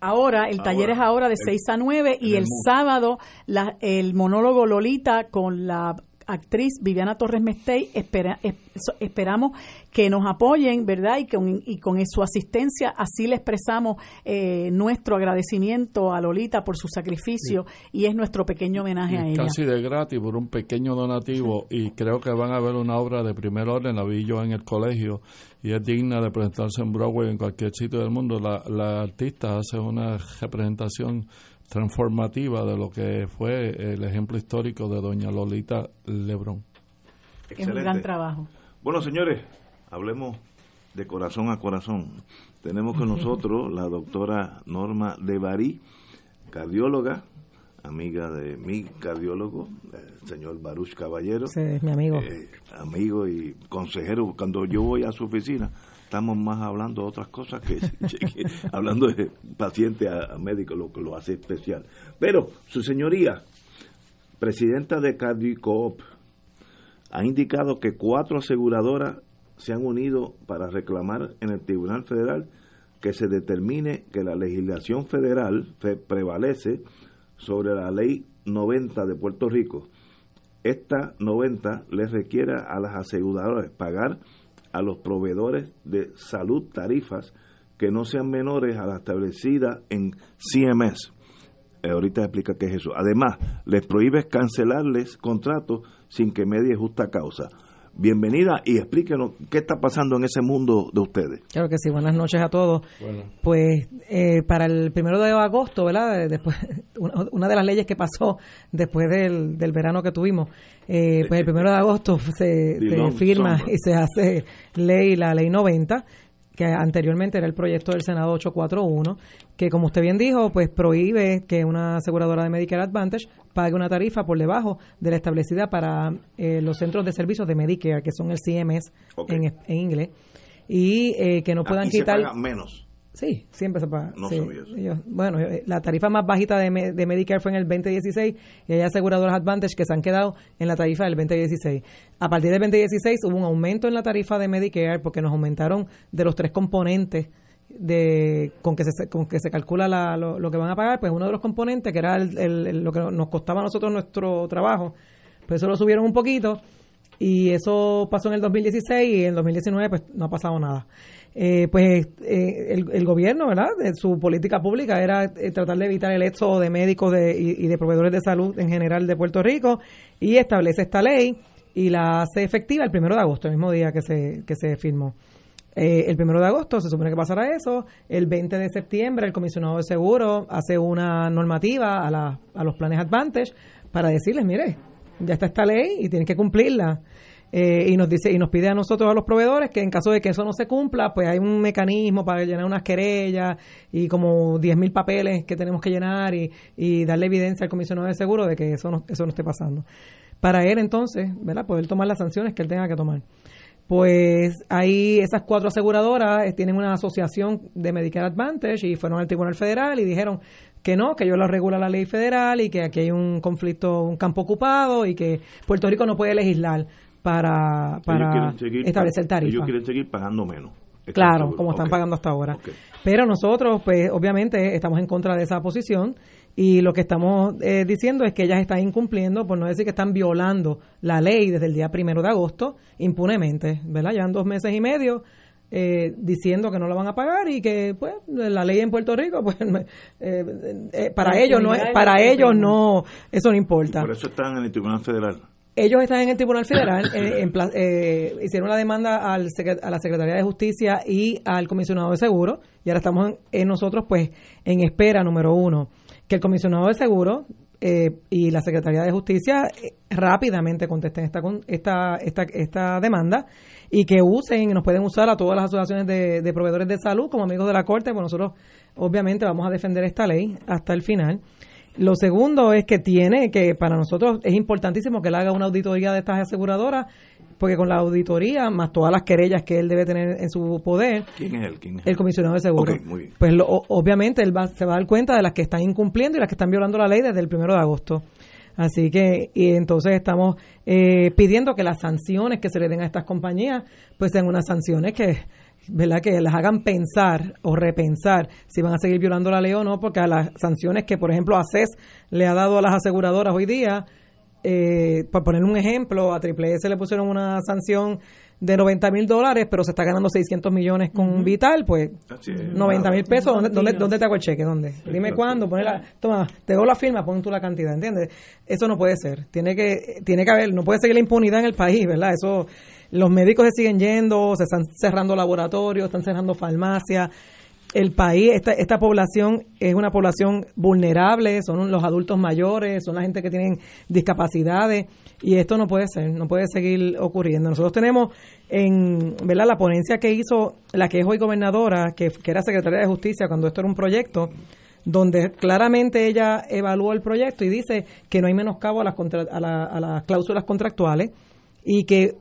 Ahora, el taller es ahora de 6 a 9 y el, sábado la, el monólogo Lolita con la actriz Viviana Torres Mestey. Espera, esperamos que nos apoyen, ¿verdad? Y con, y con su asistencia así le expresamos eh, nuestro agradecimiento a Lolita por su sacrificio y es nuestro pequeño homenaje a ella. Casi de gratis por un pequeño donativo y creo que van a ver una obra de primer orden, la vi yo en el colegio y es digna de presentarse en Broadway en cualquier sitio del mundo. La, la artista hace una representación transformativa de lo que fue el ejemplo histórico de doña Lolita Lebrón. Es un gran trabajo. Bueno, señores, hablemos de corazón a corazón. Tenemos con [LAUGHS] nosotros la doctora Norma Levarí, cardióloga, amiga de mi cardiólogo, el señor Baruch Caballero. Sí, es mi amigo. Eh, amigo y consejero. Cuando yo voy a su oficina, estamos más hablando de otras cosas que, [LAUGHS] hablando de paciente a, médico, lo que lo hace especial. Pero, su señoría, presidenta de Cardicoop, ha indicado que cuatro aseguradoras se han unido para reclamar en el Tribunal Federal que se determine que la legislación federal prevalece sobre la ley 90 de Puerto Rico. Esta 90 le requiere a las aseguradoras pagar a los proveedores de salud tarifas que no sean menores a las establecidas en CMS. Eh, ahorita explica qué es eso. Además, les prohíbe cancelarles contratos sin que medie justa causa. Bienvenida y explíquenos qué está pasando en ese mundo de ustedes. Claro que sí, buenas noches a todos. Pues eh, para el primero de agosto, ¿verdad? Después, [LAUGHS] una de las leyes que pasó después del, del verano que tuvimos, eh, pues el primero de agosto se, se firma y se hace ley, la ley 90 que anteriormente era el proyecto del Senado 841, que como usted bien dijo, pues prohíbe que una aseguradora de Medicare Advantage pague una tarifa por debajo de la establecida para eh, los centros de servicios de Medicare, que son el CMS en, inglés, y eh, que no puedan quitar... Se paga menos. Sí, siempre se paga. bueno, eh, la tarifa más bajita de, de, Medicare fue en el 2016 y hay aseguradoras Advantage que se han quedado en la tarifa del 2016. A partir del 2016 hubo un aumento en la tarifa de Medicare porque nos aumentaron de los tres componentes de con que se con que se calcula lo, que van a pagar, pues uno de los componentes que era lo que nos costaba a nosotros nuestro trabajo, pues eso lo subieron un poquito y eso pasó en el 2016 y en el 2019 pues no ha pasado nada. Eh, pues eh, el, gobierno, ¿verdad? su política pública era eh, tratar de evitar el éxodo de médicos y, de proveedores de salud en general de Puerto Rico y establece esta ley y la hace efectiva el primero de agosto, el mismo día que se, que se firmó. el primero de agosto se supone que pasará eso. El 20 de septiembre el comisionado de seguro hace una normativa a, la, a los planes Advantage para decirles, mire, ya está esta ley y tienen que cumplirla. Eh, y nos dice y nos pide a nosotros a los proveedores que en caso de que eso no se cumpla pues hay un mecanismo para llenar unas querellas y como 10.000 papeles que tenemos que llenar y, y, darle evidencia al comisionado de seguro de que eso no, eso no esté pasando. Para él entonces verdad poder tomar las sanciones que él tenga que tomar. Pues ahí esas cuatro aseguradoras eh, tienen una asociación de Medicare Advantage y fueron al Tribunal Federal y dijeron que no, que ellos lo regula la ley federal y que aquí hay un conflicto, un campo ocupado y que Puerto Rico no puede legislar para, para establecer tarifas. Ellos quieren seguir pagando menos. Claro, como están pagando hasta ahora. Pero nosotros, pues obviamente, estamos en contra de esa posición y lo que estamos eh, diciendo es que ellas están incumpliendo, por no decir que están violando la ley desde el día primero de agosto impunemente, ¿verdad? Llevan dos meses y medio eh, diciendo que no la van a pagar y que pues la ley en Puerto Rico [LAUGHS] pues eh, para ellos no para ellos no eso no importa por eso están en el Tribunal Federal ellos están en el Tribunal Federal, [COUGHS] eh, hicieron la demanda al, a la Secretaría de Justicia y al Comisionado de Seguro, y ahora estamos en, nosotros pues en espera, número uno, que el Comisionado de Seguro eh, y la Secretaría de Justicia eh, rápidamente contesten esta, esta, esta, esta demanda y que usen y nos pueden usar a todas las asociaciones de, de proveedores de salud como amigos de la Corte, pues nosotros obviamente vamos a defender esta ley hasta el final. Lo segundo es que tiene que, para nosotros es importantísimo que él haga una auditoría de estas aseguradoras, porque con la auditoría, más todas las querellas que él debe tener en su poder. ¿Quién es él? El comisionado de seguros. Pues obviamente él va, se va a dar cuenta de las que están incumpliendo y las que están violando la ley desde el primero de agosto. Así que, y entonces estamos eh, pidiendo que las sanciones que se le den a estas compañías, pues sean unas sanciones que ¿verdad? que las hagan pensar o repensar si van a seguir violando la ley o no, porque a las sanciones que, por ejemplo, ACES le ha dado a las aseguradoras hoy día, eh, por poner un ejemplo, a Triple S le pusieron una sanción de 90 mil dólares, pero se está ganando 600 millones con Vital, pues 90 mil pesos, ¿dónde, dónde, ¿dónde, te hago el cheque? ¿Dónde? Dime cuándo, la, toma, te doy la firma, pon tú la cantidad, ¿entiendes? Eso no puede ser, tiene que, tiene que haber, no puede seguir la impunidad en el país, ¿verdad? Eso los médicos se siguen yendo, se están cerrando laboratorios, están cerrando farmacias. El país, esta, esta población es una población vulnerable, son los adultos mayores, son la gente que tienen discapacidades y esto no puede ser, no puede seguir ocurriendo. Nosotros tenemos en, ¿verdad? La ponencia que hizo la que es hoy gobernadora, que, era secretaria de Justicia cuando esto era un proyecto, donde claramente ella evaluó el proyecto y dice que no hay menoscabo a las, a, a las cláusulas contractuales y que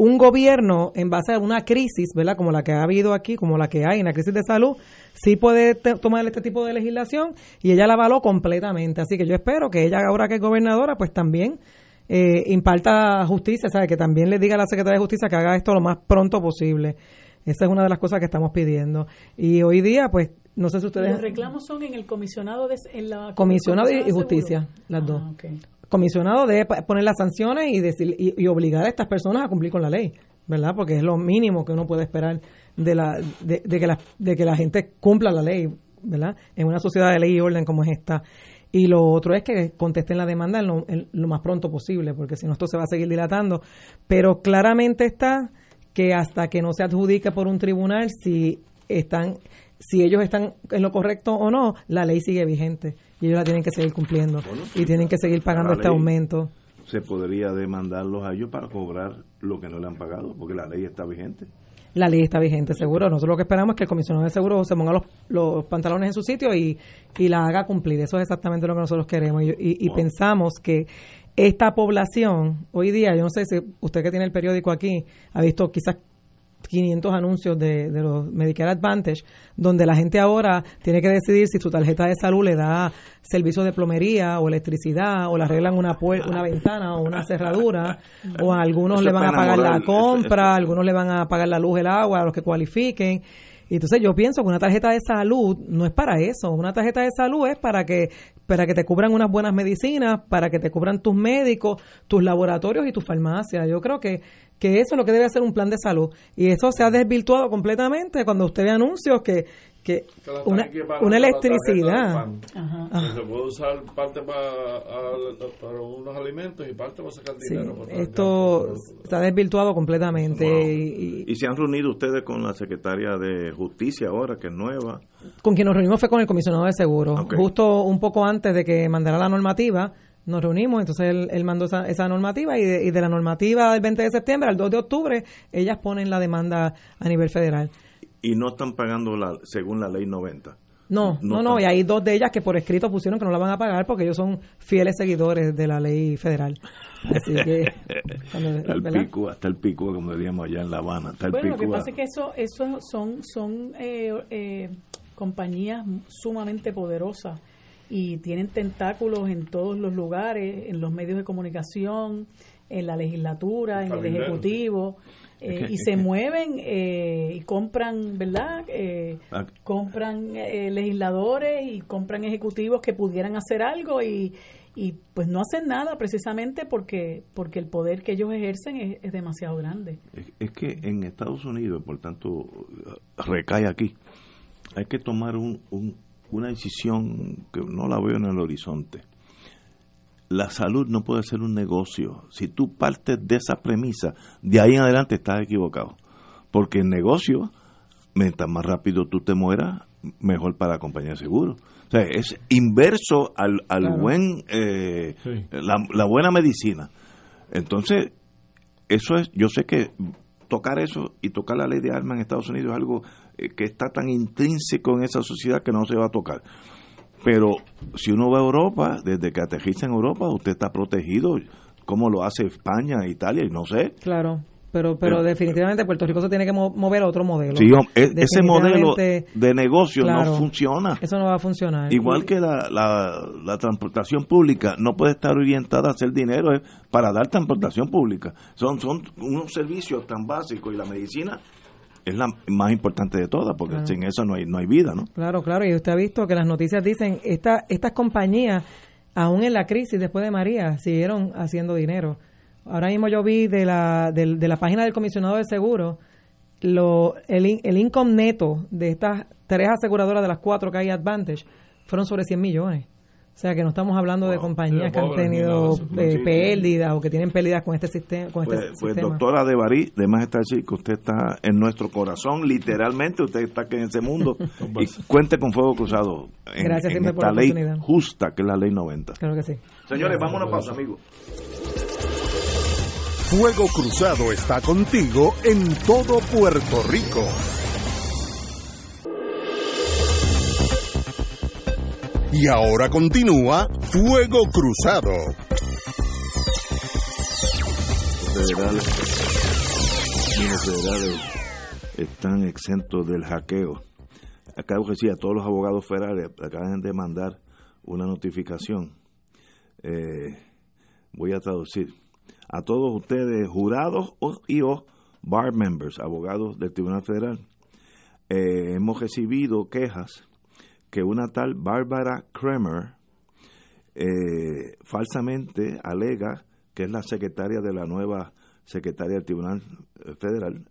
un gobierno en base a una crisis, ¿verdad? Como la que ha habido aquí, como la que hay en la crisis de salud, sí puede tomar este tipo de legislación y ella la avaló completamente. Así que yo espero que ella, ahora que es gobernadora, pues también eh, imparta justicia, ¿sabe? Que también le diga a la Secretaría de Justicia que haga esto lo más pronto posible. Esa es una de las cosas que estamos pidiendo. Y hoy día, pues, no sé si ustedes... Los reclamos son en el comisionado de... En la comisionado y, justicia, las dos. Ah, comisionado debe poner las sanciones y, decir, y, obligar a estas personas a cumplir con la ley, ¿verdad? Porque es lo mínimo que uno puede esperar de, la, de, que, la, de que la gente cumpla la ley, ¿verdad? En una sociedad de ley y orden como es esta. Y lo otro es que contesten la demanda lo, lo más pronto posible, porque si no esto se va a seguir dilatando. Pero claramente está que hasta que no se adjudique por un tribunal si están si ellos están en lo correcto o no, la ley sigue vigente y ellos la tienen que seguir cumpliendo y tienen que seguir pagando este aumento. Se podría demandarlos a ellos para cobrar lo que no le han pagado, porque la ley está vigente. La ley está vigente, seguro. Nosotros lo que esperamos es que el comisionado de seguro se ponga los, pantalones en su sitio y, la haga cumplir. Eso es exactamente lo que nosotros queremos. Y, y pensamos que esta población, hoy día, yo no sé si usted que tiene el periódico aquí, ha visto quizás 500 anuncios de, de, los Medicare Advantage, donde la gente ahora tiene que decidir si su tarjeta de salud le da servicio de plomería o electricidad, o le arreglan una, una ventana o una cerradura, o a algunos le van a pagar la compra, algunos le van a pagar la luz, el agua, a los que cualifiquen. Y entonces yo pienso que una tarjeta de salud no es para eso. Una tarjeta de salud es para que para que te cubran unas buenas medicinas, para que te cubran tus médicos, tus laboratorios y tus farmacias. Yo creo que que eso es lo que debe hacer un plan de salud. Y eso se ha desvirtuado completamente cuando usted ve anuncios que, que una, una electricidad. Se puede usar parte para, para, unos alimentos y parte para sacar dinero. esto se ha desvirtuado completamente. Y, y, se han reunido ustedes con la secretaria de Justicia ahora, que es nueva? Con quien nos reunimos fue con el comisionado de seguros, justo un poco antes de que mandara la normativa nos reunimos, entonces él, mandó esa, esa normativa y de, y de, la normativa del 20 de septiembre al 2 de octubre, ellas ponen la demanda a nivel federal. Y no están pagando la, según la ley 90. No, no, no, y hay dos de ellas que por escrito pusieron que no la van a pagar porque ellos son fieles seguidores de la ley federal. Así que. [LAUGHS] hasta el pico, hasta el pico, como diríamos allá en La Habana. bueno, lo que pasa es que eso, eso son, son eh, eh, compañías sumamente poderosas y tienen tentáculos en todos los lugares, en los medios de comunicación, en la legislatura, en el ejecutivo. Eh, y se mueven eh, y compran, ¿verdad? Eh, ah. compran legisladores y compran ejecutivos que pudieran hacer algo y, y pues no hacen nada precisamente porque porque el poder que ellos ejercen es, demasiado grande. Es, que en Estados Unidos, por tanto, recae aquí. Hay que tomar un, una decisión que no la veo en el horizonte. La salud no puede ser un negocio. Si tú partes de esa premisa, de ahí en adelante estás equivocado. Porque el negocio, mientras más rápido tú te mueras, mejor para la compañía de seguro. O sea, es inverso al, al buen, eh, la, buena medicina. Entonces, eso es, yo sé que tocar eso y tocar la ley de armas en Estados Unidos es algo que está tan intrínseco en esa sociedad que no se va a tocar. Pero si uno va a Europa, desde que aterriza en Europa, usted está protegido, como lo hace España, Italia, y no sé. Claro. Pero, pero, definitivamente Puerto Rico se tiene que mover a otro modelo. Sí, e, ese modelo de negocio no funciona. Eso no va a funcionar. Igual que la, la, transportación pública no puede estar orientada a hacer dinero para dar transportación pública. Son, son unos servicios tan básicos y la medicina es la más importante de todas, porque sin eso no hay, no hay vida, ¿no? Claro, claro, y usted ha visto que las noticias dicen, esta, estas compañías, aún en la crisis después de María, siguieron haciendo dinero. Ahora mismo yo vi de la, de, la página del comisionado de seguro lo, el, el income neto de estas tres aseguradoras de las cuatro que hay Advantage fueron sobre 100 millones. O sea que no estamos hablando de compañías que han tenido eh, pérdidas o que tienen pérdidas con este, sistema, con pues, este pues doctora de Barí, de más estar que usted está en nuestro corazón, literalmente usted está aquí en ese mundo [LAUGHS] y cuente con Fuego Cruzado en, Gracias en esta ley justa que es la ley 90. Claro que sí. Señores, vámonos a pausa, amigos. Fuego Cruzado está contigo en todo Puerto Rico. Y ahora continúa Fuego Cruzado. Federales, federales están exentos del hackeo. Acabo que sí, a todos los abogados federales acaban de mandar una notificación. Eh, voy a traducir a todos ustedes, jurados y o bar members, abogados del Tribunal Federal, eh, hemos recibido quejas que una tal Bárbara Kremer eh, falsamente alega que es la secretaria de la nueva secretaria del Tribunal Federal,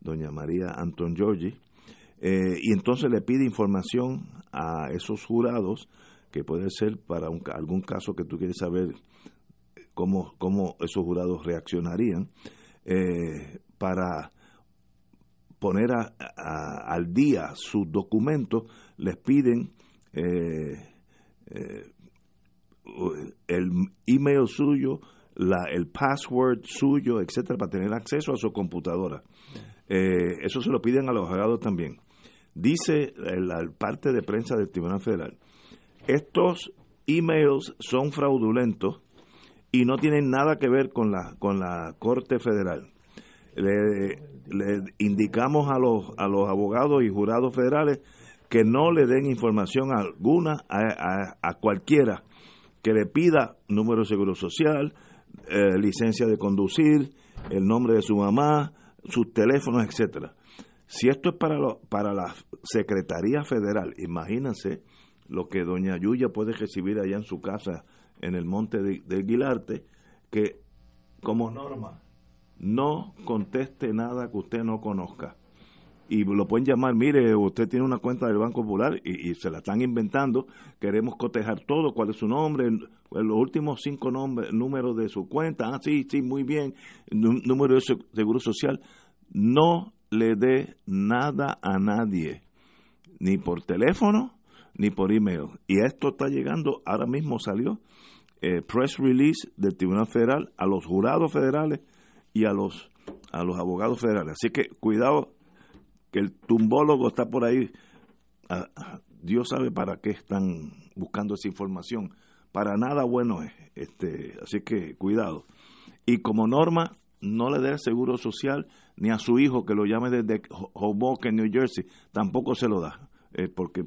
doña María Anton Giorgi, eh, y entonces le pide información a esos jurados, que puede ser para algún caso que tú quieres saber cómo, cómo esos jurados reaccionarían, eh, para poner al día sus documentos, les piden eh, eh, el email suyo, la, el password suyo, etcétera, para tener acceso a su computadora. eso se lo piden a los abogados también. Dice la parte de prensa del Tribunal Federal, estos emails son fraudulentos y no tienen nada que ver con la, con la Corte Federal. Le, indicamos a los, a los abogados y jurados federales que no le den información alguna a, cualquiera que le pida número de seguro social, eh, licencia de conducir, el nombre de su mamá, sus teléfonos, etcétera. Si esto es para, lo, para la Secretaría Federal, imagínense lo que doña Yuya puede recibir allá en su casa en el monte de, del Guilarte, que como norma no conteste nada que usted no conozca. Y lo pueden llamar, mire, usted tiene una cuenta del Banco Popular y, se la están inventando, queremos cotejar todo, cuál es su nombre, los últimos cinco nombres, números de su cuenta, ah, sí, sí, muy bien, número de seguro social. No le dé nada a nadie, ni por teléfono, ni por email. Y esto está llegando, ahora mismo salió eh, press release del Tribunal Federal a los jurados federales y a los a los abogados federales. Así que cuidado que el tumbólogo está por ahí. Ah, Dios sabe para qué están buscando esa información. Para nada bueno es. Este, así que cuidado. Y como norma, no le dé el seguro social ni a su hijo que lo llame desde Hoboken, New Jersey. Tampoco se lo da. Eh, porque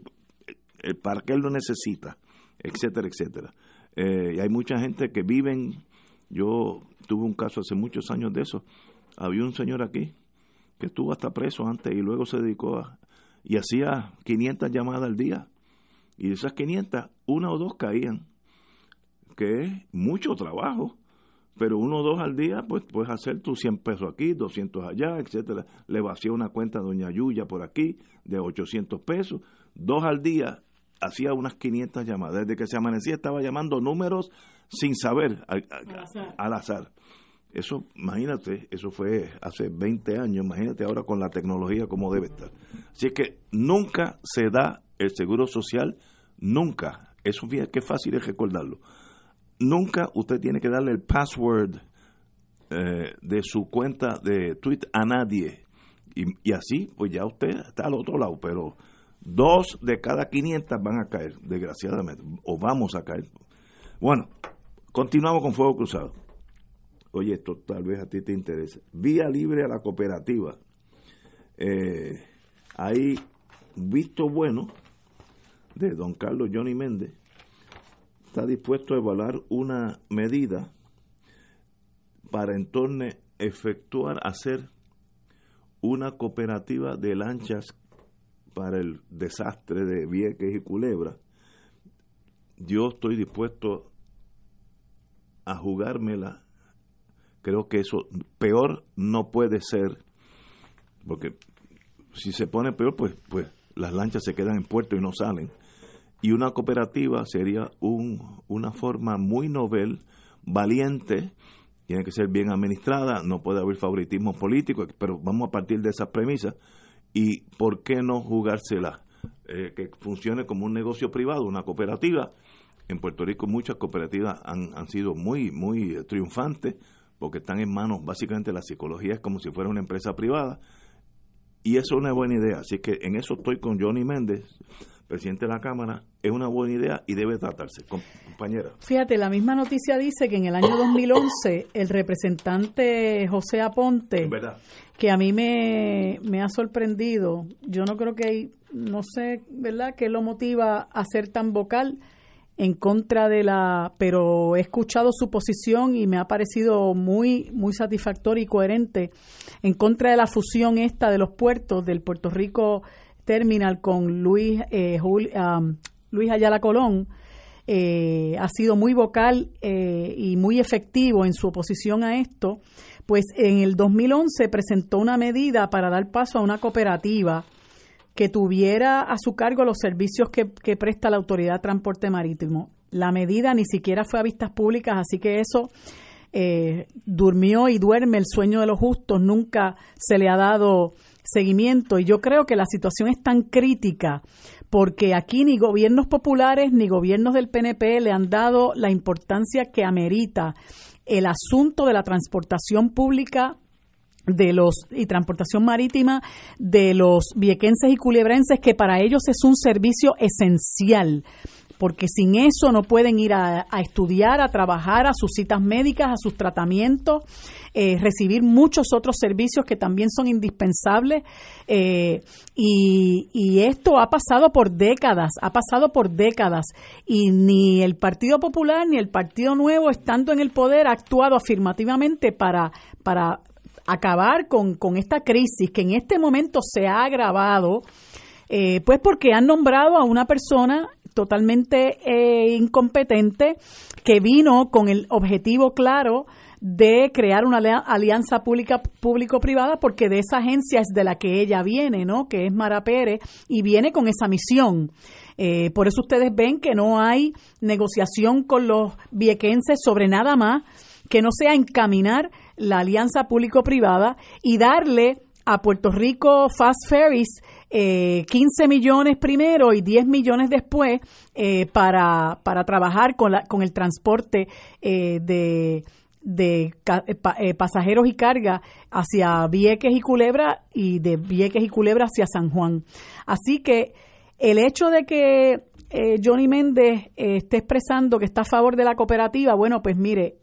eh, para qué él lo necesita etcétera, etcétera. Eh, y hay mucha gente que viven, yo tuve un caso hace muchos años de eso, había un señor aquí que estuvo hasta preso antes y luego se dedicó a, y hacía 500 llamadas al día. Y de esas 500, una o dos caían, que es mucho trabajo pero uno o dos al día, pues puedes hacer tus 100 pesos aquí, 200 allá, etcétera. Le vacía una cuenta a Doña Yuya por aquí de 800 pesos. Dos al día, hacía unas 500 llamadas. Desde que se amanecía estaba llamando números sin saber, al, azar. Eso, imagínate, eso fue hace 20 años, imagínate ahora con la tecnología como debe estar. Así que nunca se da el seguro social, nunca. Eso fíjate qué fácil es recordarlo nunca usted tiene que darle el password eh, de su cuenta de tweet a nadie. Y, así, pues ya usted está al otro lado, pero dos de cada 500 van a caer, desgraciadamente, o vamos a caer. Bueno, continuamos con Fuego Cruzado. Oye, esto tal vez a ti te interese. Vía libre a la cooperativa. Eh, hay visto bueno de don Carlos Johnny Méndez está dispuesto a evaluar una medida para entonces efectuar, hacer una cooperativa de lanchas para el desastre de Vieques y Culebra. Yo estoy dispuesto a jugármela. Creo que eso peor no puede ser, porque si se pone peor, pues, pues las lanchas se quedan en puerto y no salen y una cooperativa sería un, una forma muy novel, valiente, tiene que ser bien administrada, no puede haber favoritismo político, pero vamos a partir de esas premisas. ¿Y por qué no jugársela? Eh, que funcione como un negocio privado, una cooperativa. En Puerto Rico muchas cooperativas han, han sido muy, muy triunfantes porque están en manos, básicamente la psicología es como si fuera una empresa privada. Y eso es una buena idea. Así que en eso estoy con Johnny Méndez presidente de la Cámara, es una buena idea y debe tratarse. Compañera. Fíjate, la misma noticia dice que en el año 2011 el representante José Aponte, que a mí me, me, ha sorprendido, yo no creo que, no sé, ¿verdad?, qué lo motiva a ser tan vocal en contra de la, pero he escuchado su posición y me ha parecido muy, muy satisfactoria y coherente en contra de la fusión esta de los puertos del Puerto Rico Terminal con Luis, eh, Luis Ayala Colón, eh, ha sido muy vocal eh, y muy efectivo en su oposición a esto, pues en el 2011 presentó una medida para dar paso a una cooperativa que tuviera a su cargo los servicios que, presta la Autoridad de Transporte Marítimo. La medida ni siquiera fue a vistas públicas, así que eso durmió y duerme el sueño de los justos, nunca se le ha dado seguimiento y yo creo que la situación es tan crítica porque aquí ni gobiernos populares ni gobiernos del PNP le han dado la importancia que amerita el asunto de la transportación pública de los y transportación marítima de los viequenses y culebrenses que para ellos es un servicio esencial porque sin eso no pueden ir a, estudiar, a trabajar, a sus citas médicas, a sus tratamientos, eh, recibir muchos otros servicios que también son indispensables. Eh, y, y esto ha pasado por décadas, ha pasado por décadas. Y ni el Partido Popular ni el Partido Nuevo, estando en el poder, ha actuado afirmativamente para, para acabar con, con esta crisis que en este momento se ha agravado. Eh, pues porque han nombrado a una persona totalmente eh, incompetente que vino con el objetivo claro de crear una alianza pública público-privada porque de esa agencia es de la que ella viene, ¿no? Que es Mara Pérez y viene con esa misión. Eh, por eso ustedes ven que no hay negociación con los viequenses sobre nada más que no sea encaminar la alianza público-privada y darle a Puerto Rico Fast Ferries eh, 15 millones primero y 10 millones después eh, para, para trabajar con, la, con el transporte eh, de, de eh, pasajeros y carga hacia Vieques y Culebra y de Vieques y Culebra hacia San Juan. Así que el hecho de que Johnny Méndez esté expresando que está a favor de la cooperativa, bueno, pues mire,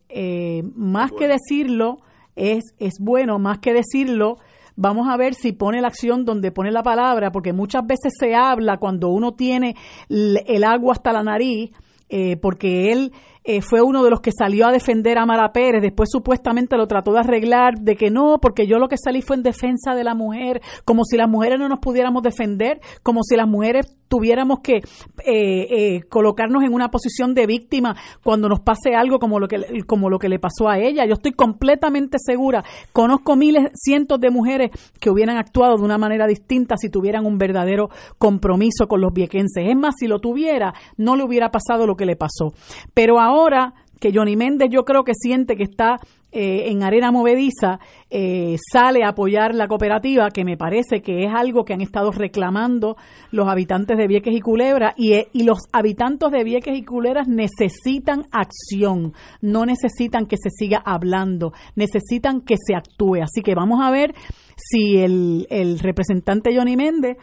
más que decirlo, es, es bueno, más que decirlo, Vamos a ver si pone la acción donde pone la palabra, porque muchas veces se habla cuando uno tiene el agua hasta la nariz eh, porque él eh, fue uno de los que salió a defender a Mara Pérez, después supuestamente lo trató de arreglar, de que no, porque yo lo que salí fue en defensa de la mujer, como si las mujeres no nos pudiéramos defender, como si las mujeres tuviéramos que eh, eh, colocarnos en una posición de víctima cuando nos pase algo como lo que como lo que le pasó a ella. Yo estoy completamente segura, conozco miles, cientos de mujeres que hubieran actuado de una manera distinta si tuvieran un verdadero compromiso con los viequenses. Es más, si lo tuviera, no le hubiera pasado lo que le pasó. Pero ahora ahora que Johnny Méndez yo creo que siente que está eh, en arena movediza, eh, sale a apoyar la cooperativa, que me parece que es algo que han estado reclamando los habitantes de Vieques y Culebra, y, eh, y los habitantes de Vieques y Culebras necesitan acción, no necesitan que se siga hablando, necesitan que se actúe. Así que vamos a ver si el, el representante Johnny Méndez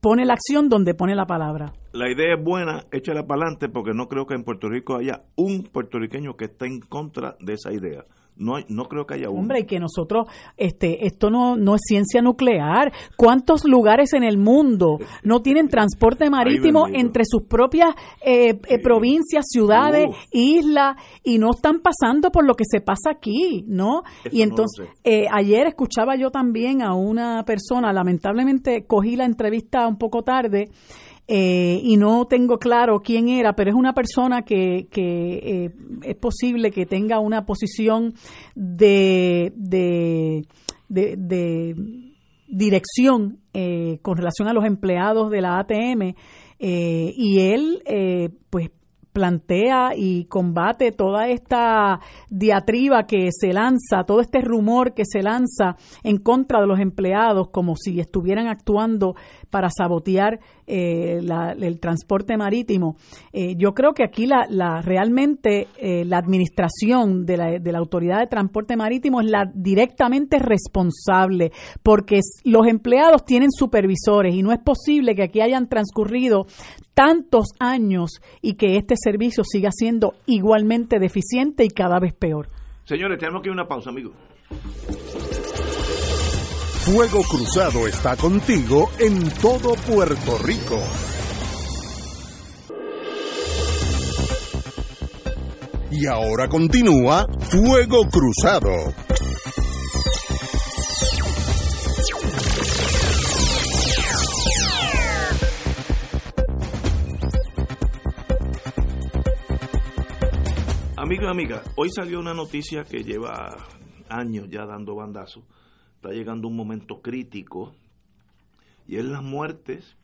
pone la acción donde pone la palabra. La idea es buena, échala para adelante porque no creo que en Puerto Rico haya un puertorriqueño que esté en contra de esa idea. No, no creo que haya uno. Hombre, y que nosotros, este, esto no, no es ciencia nuclear. ¿Cuántos lugares en el mundo no tienen transporte marítimo entre sus propias eh, eh, provincias, ciudades, islas, y no están pasando por lo que se pasa aquí, ¿no? y entonces, eh, ayer escuchaba yo también a una persona, lamentablemente cogí la entrevista un poco tarde, eh, y no tengo claro quién era, pero es una persona que, que eh, es posible que tenga una posición de, de, de, dirección eh, con relación a los empleados de la ATM y él pues plantea y combate toda esta diatriba que se lanza, todo este rumor que se lanza en contra de los empleados como si estuvieran actuando para sabotear eh, el transporte marítimo. Eh, yo creo que aquí la, la realmente eh, la administración de la, de la Autoridad de Transporte Marítimo es la directamente responsable porque los empleados tienen supervisores y no es posible que aquí hayan transcurrido tantos años y que este servicio siga siendo igualmente deficiente y cada vez peor. Señores, tenemos que ir a una pausa, amigos. Fuego Cruzado está contigo en todo Puerto Rico. Y ahora continúa Fuego Cruzado. Amigo y amiga, hoy salió una noticia que lleva años ya dando bandazos. Está llegando un momento crítico y es las muertes,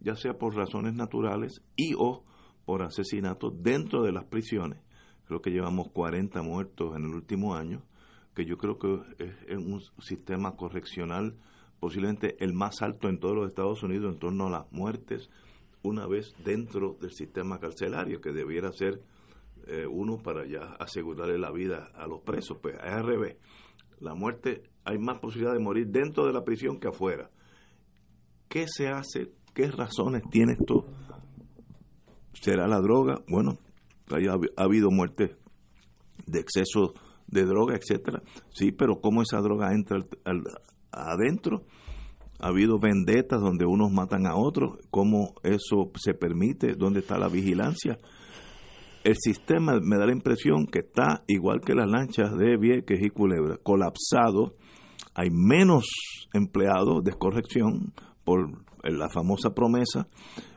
ya sea por razones naturales y o por asesinatos dentro de las prisiones. Creo que llevamos 40 muertos en el último año, que yo creo que es un sistema correccional posiblemente el más alto en todos los Estados Unidos en torno a las muertes una vez dentro del sistema carcelario, que debiera ser eh, uno para ya asegurarle la vida a los presos. Pues es al revés. La muerte, hay más posibilidad de morir dentro de la prisión que afuera. ¿Qué se hace? ¿Qué razones tiene esto? ¿Será la droga? Bueno, ha habido muertes de exceso de droga, etcétera. Sí, pero ¿cómo esa droga entra adentro? Ha habido vendetas donde unos matan a otros. ¿Cómo eso se permite? ¿Dónde está la vigilancia? El sistema me da la impresión que está igual que las lanchas de Vieques y Culebra, colapsado. Hay menos empleados de corrección por la famosa promesa,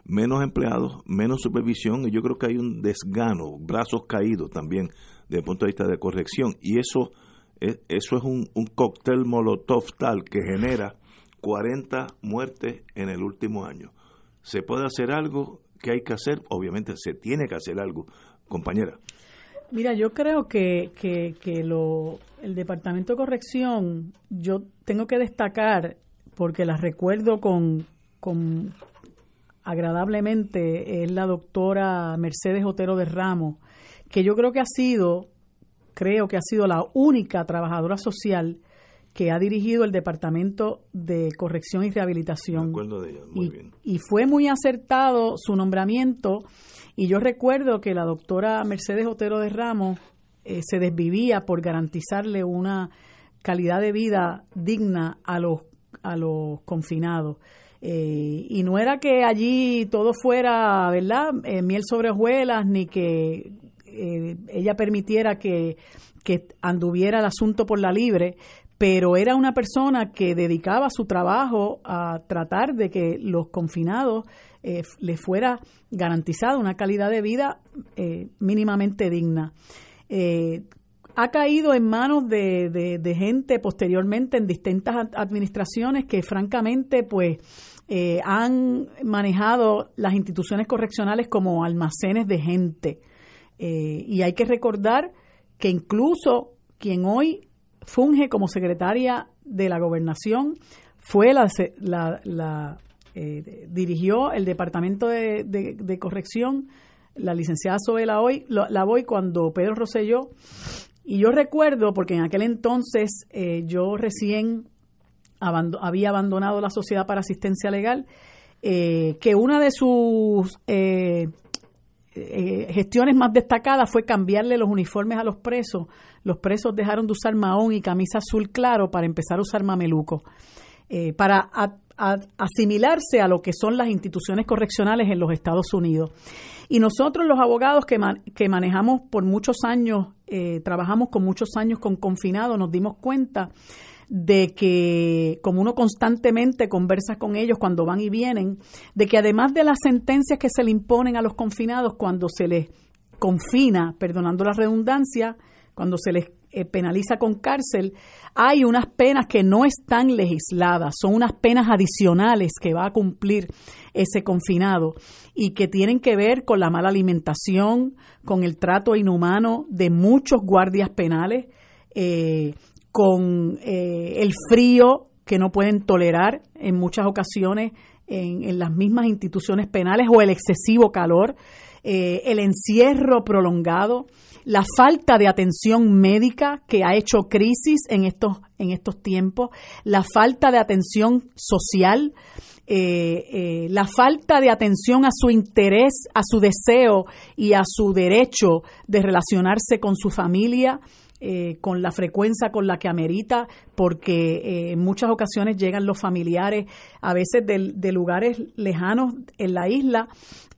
menos empleados, menos supervisión y yo creo que hay un desgano, brazos caídos también desde el punto de vista de corrección y eso es, eso es un, un cóctel molotov tal que genera 40 muertes en el último año. ¿Se puede hacer algo? que hay que hacer? Obviamente se tiene que hacer algo, compañera. Mira, yo creo que, que, lo, el Departamento de Corrección, yo tengo que destacar, porque la recuerdo con, con agradablemente, es la doctora Mercedes Otero de Ramos, que yo creo que ha sido, creo que ha sido la única trabajadora social que ha dirigido el Departamento de Corrección y Rehabilitación. de ella, muy y, bien. y fue muy acertado su nombramiento y yo recuerdo que la doctora Mercedes Otero de Ramos eh, se desvivía por garantizarle una calidad de vida digna a los, a los confinados. y no era que allí todo fuera, ¿verdad?, miel sobre hojuelas, ni que ella permitiera que, que anduviera el asunto por la libre, pero era una persona que dedicaba su trabajo a tratar de que los confinados eh, les fuera garantizada una calidad de vida eh, mínimamente digna. Eh, ha caído en manos de, gente posteriormente en distintas administraciones que francamente pues han manejado las instituciones correccionales como almacenes de gente. y hay que recordar que incluso quien hoy funge como secretaria de la gobernación, fue la, la, eh, dirigió el departamento de, corrección, la licenciada Sobela hoy, la voy cuando Pedro Rosselló, y yo recuerdo, porque en aquel entonces eh, yo recién había abandonado la Sociedad para Asistencia Legal, eh, que una de sus eh, gestiones más destacadas fue cambiarle los uniformes a los presos. Los presos dejaron de usar mahón y camisa azul claro para empezar a usar mameluco, eh, para asimilarse a lo que son las instituciones correccionales en los Estados Unidos. Y nosotros los abogados que, que manejamos por muchos años, eh, trabajamos con muchos años con confinados, nos dimos cuenta de que, como uno constantemente conversa con ellos cuando van y vienen, de que además de las sentencias que se le imponen a los confinados cuando se les confina, perdonando la redundancia, cuando se les eh, penaliza con cárcel, hay unas penas que no están legisladas, son unas penas adicionales que va a cumplir ese confinado y que tienen que ver con la mala alimentación, con el trato inhumano de muchos guardias penales, eh, con eh, el frío que no pueden tolerar en muchas ocasiones en, las mismas instituciones penales o el excesivo calor, eh, el encierro prolongado, la falta de atención médica que ha hecho crisis en estos, en estos tiempos, la falta de atención social, eh, la falta de atención a su interés, a su deseo y a su derecho de relacionarse con su familia, eh, con la frecuencia con la que amerita, porque eh, en muchas ocasiones llegan los familiares, a veces de, lugares lejanos en la isla,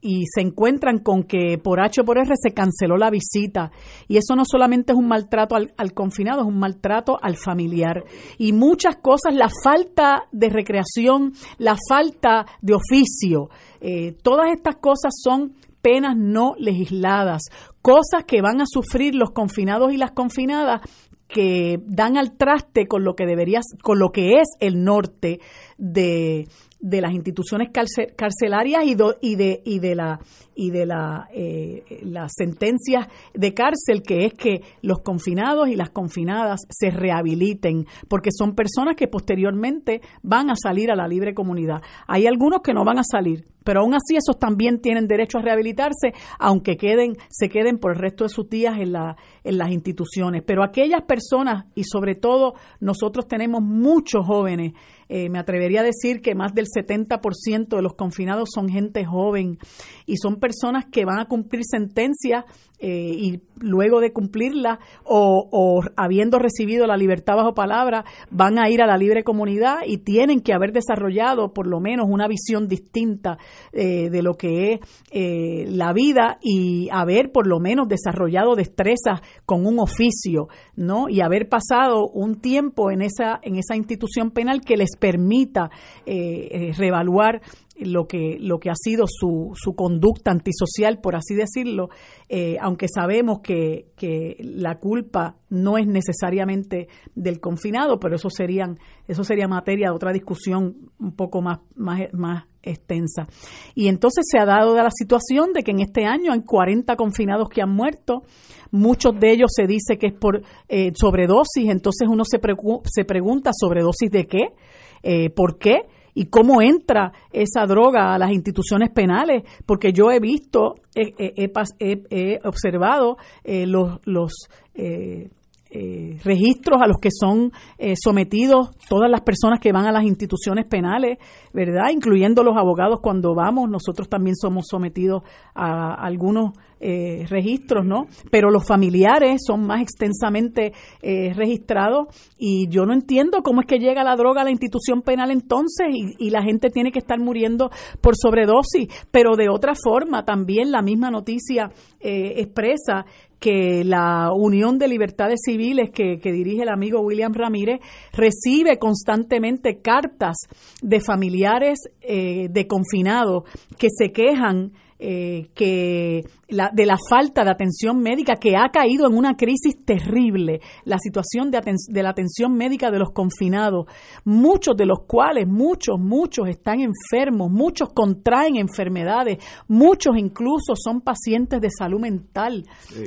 y se encuentran con que por H o por R se canceló la visita. Y eso no solamente es un maltrato al, confinado, es un maltrato al familiar. Y muchas cosas, la falta de recreación, la falta de oficio, eh, todas estas cosas son penas no legisladas, cosas que van a sufrir los confinados y las confinadas que dan al traste con lo que deberías, con lo que es el norte de, de las instituciones carcelarias y, y, de y de la y de la eh, las sentencias de cárcel que es que los confinados y las confinadas se rehabiliten porque son personas que posteriormente van a salir a la libre comunidad. Hay algunos que no van a salir pero aún así esos también tienen derecho a rehabilitarse aunque queden se queden por el resto de sus días en la en las instituciones. Pero aquellas personas y sobre todo nosotros tenemos muchos jóvenes eh, me atrevería a decir que más del 70% de los confinados son gente joven y son personas que van a cumplir sentencia eh, y luego de cumplirla o, habiendo recibido la libertad bajo palabra van a ir a la libre comunidad y tienen que haber desarrollado por lo menos una visión distinta eh, de lo que es la vida y haber por lo menos desarrollado destrezas con un oficio, ¿no? Y haber pasado un tiempo en esa en esa institución penal que les permita eh, eh, reevaluar lo que, lo que ha sido su, su conducta antisocial, por así decirlo, eh, aunque sabemos que, que, la culpa no es necesariamente del confinado, pero eso serían, eso sería materia de otra discusión un poco más, más, más extensa. Y entonces se ha dado la situación de que en este año hay 40 confinados que han muerto, muchos de ellos se dice que es por eh, sobredosis, entonces uno se, se pregunta sobredosis de qué, eh, por qué y cómo entra esa droga a las instituciones penales, porque yo he visto, he, he, observado eh, los, los eh, eh, registros a los que son sometidos todas las personas que van a las instituciones penales, ¿verdad? Incluyendo los abogados cuando vamos, nosotros también somos sometidos a algunos eh, registros, ¿no? Pero los familiares son más extensamente eh, registrados y yo no entiendo cómo es que llega la droga a la institución penal entonces y, y, la gente tiene que estar muriendo por sobredosis, pero de otra forma también la misma noticia eh, expresa que la Unión de Libertades Civiles que, dirige el amigo William Ramírez recibe constantemente cartas de familiares eh, de confinados que se quejan eh, que la, de la falta de atención médica que ha caído en una crisis terrible, la situación de, de, la atención médica de los confinados, muchos de los cuales, muchos, muchos están enfermos, muchos contraen enfermedades, muchos incluso son pacientes de salud mental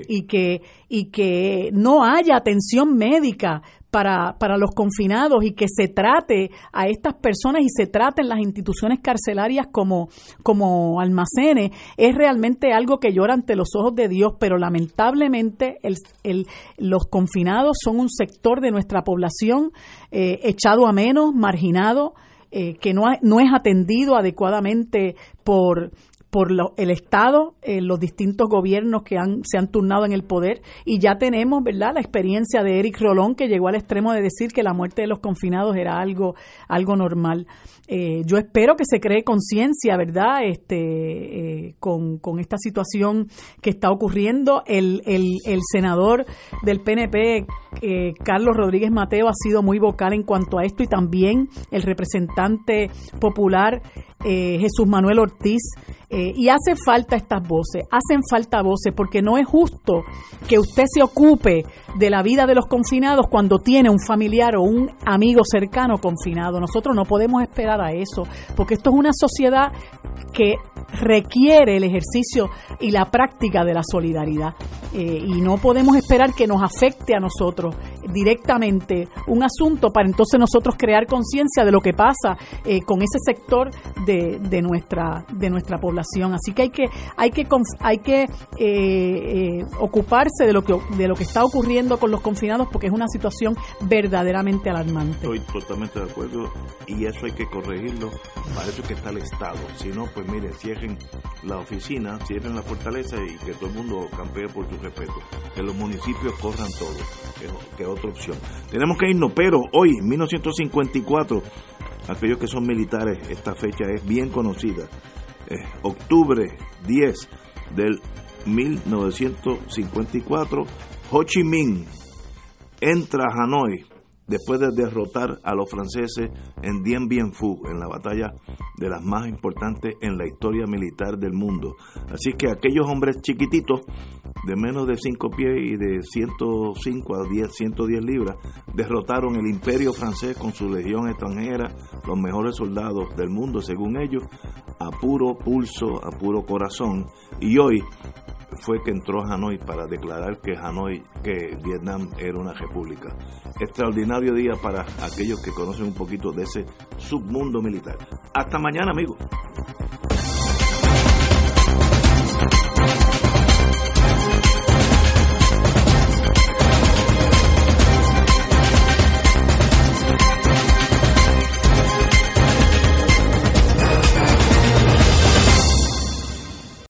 y, que, y que no haya atención médica para, para los confinados y que se trate a estas personas y se traten las instituciones carcelarias como, como almacenes, es realmente algo que llora ante los ojos de Dios, pero lamentablemente el, el, los confinados son un sector de nuestra población eh, echado a menos, marginado, eh, que no, no es atendido adecuadamente por por el Estado, eh, los distintos gobiernos que han, se han turnado en el poder y ya tenemos, ¿verdad?, la experiencia de Eric Rolón que llegó al extremo de decir que la muerte de los confinados era algo, algo normal. Eh, yo espero que se cree conciencia, ¿verdad?, este, eh, con, esta situación que está ocurriendo. El, el, el senador del PNP, Carlos Rodríguez Mateo, ha sido muy vocal en cuanto a esto y también el representante popular Jesús Manuel Ortiz eh, y hace falta estas voces, hacen falta voces, porque no es justo que usted se ocupe de la vida de los confinados cuando tiene un familiar o un amigo cercano confinado. Nosotros no podemos esperar a eso, porque esto es una sociedad que requiere el ejercicio y la práctica de la solidaridad. Eh, y no podemos esperar que nos afecte a nosotros directamente un asunto para entonces nosotros crear conciencia de lo que pasa eh, con ese sector de, de, nuestra, de nuestra población. Así que hay que, hay que, hay que eh, eh, ocuparse de lo, que, de lo que está ocurriendo con los confinados porque es una situación verdaderamente alarmante. Estoy totalmente de acuerdo y eso hay que corregirlo. Para eso que está el Estado. Si no, pues mire, la oficina, cierren la fortaleza y que todo el mundo campee por su respeto. Que los municipios corran todo, que, que otra opción. Tenemos que irnos, pero hoy, 1954, aquellos que son militares, esta fecha es bien conocida. Eh, octubre 10 del 1954, Ho Chi Minh entra a Hanoi después de derrotar a los franceses en Dien Bien Phu, en la batalla de las más importantes en la historia militar del mundo. Así que aquellos hombres chiquititos, de menos de 5 pies y de 105 a 10, 110 libras, derrotaron el imperio francés con su legión extranjera, los mejores soldados del mundo, según ellos, a puro pulso, a puro corazón. Y hoy fue que entró a Hanoi para declarar que Hanoi, que Vietnam era una república. Extraordinario día para aquellos que conocen un poquito de ese submundo militar. Hasta mañana, amigos.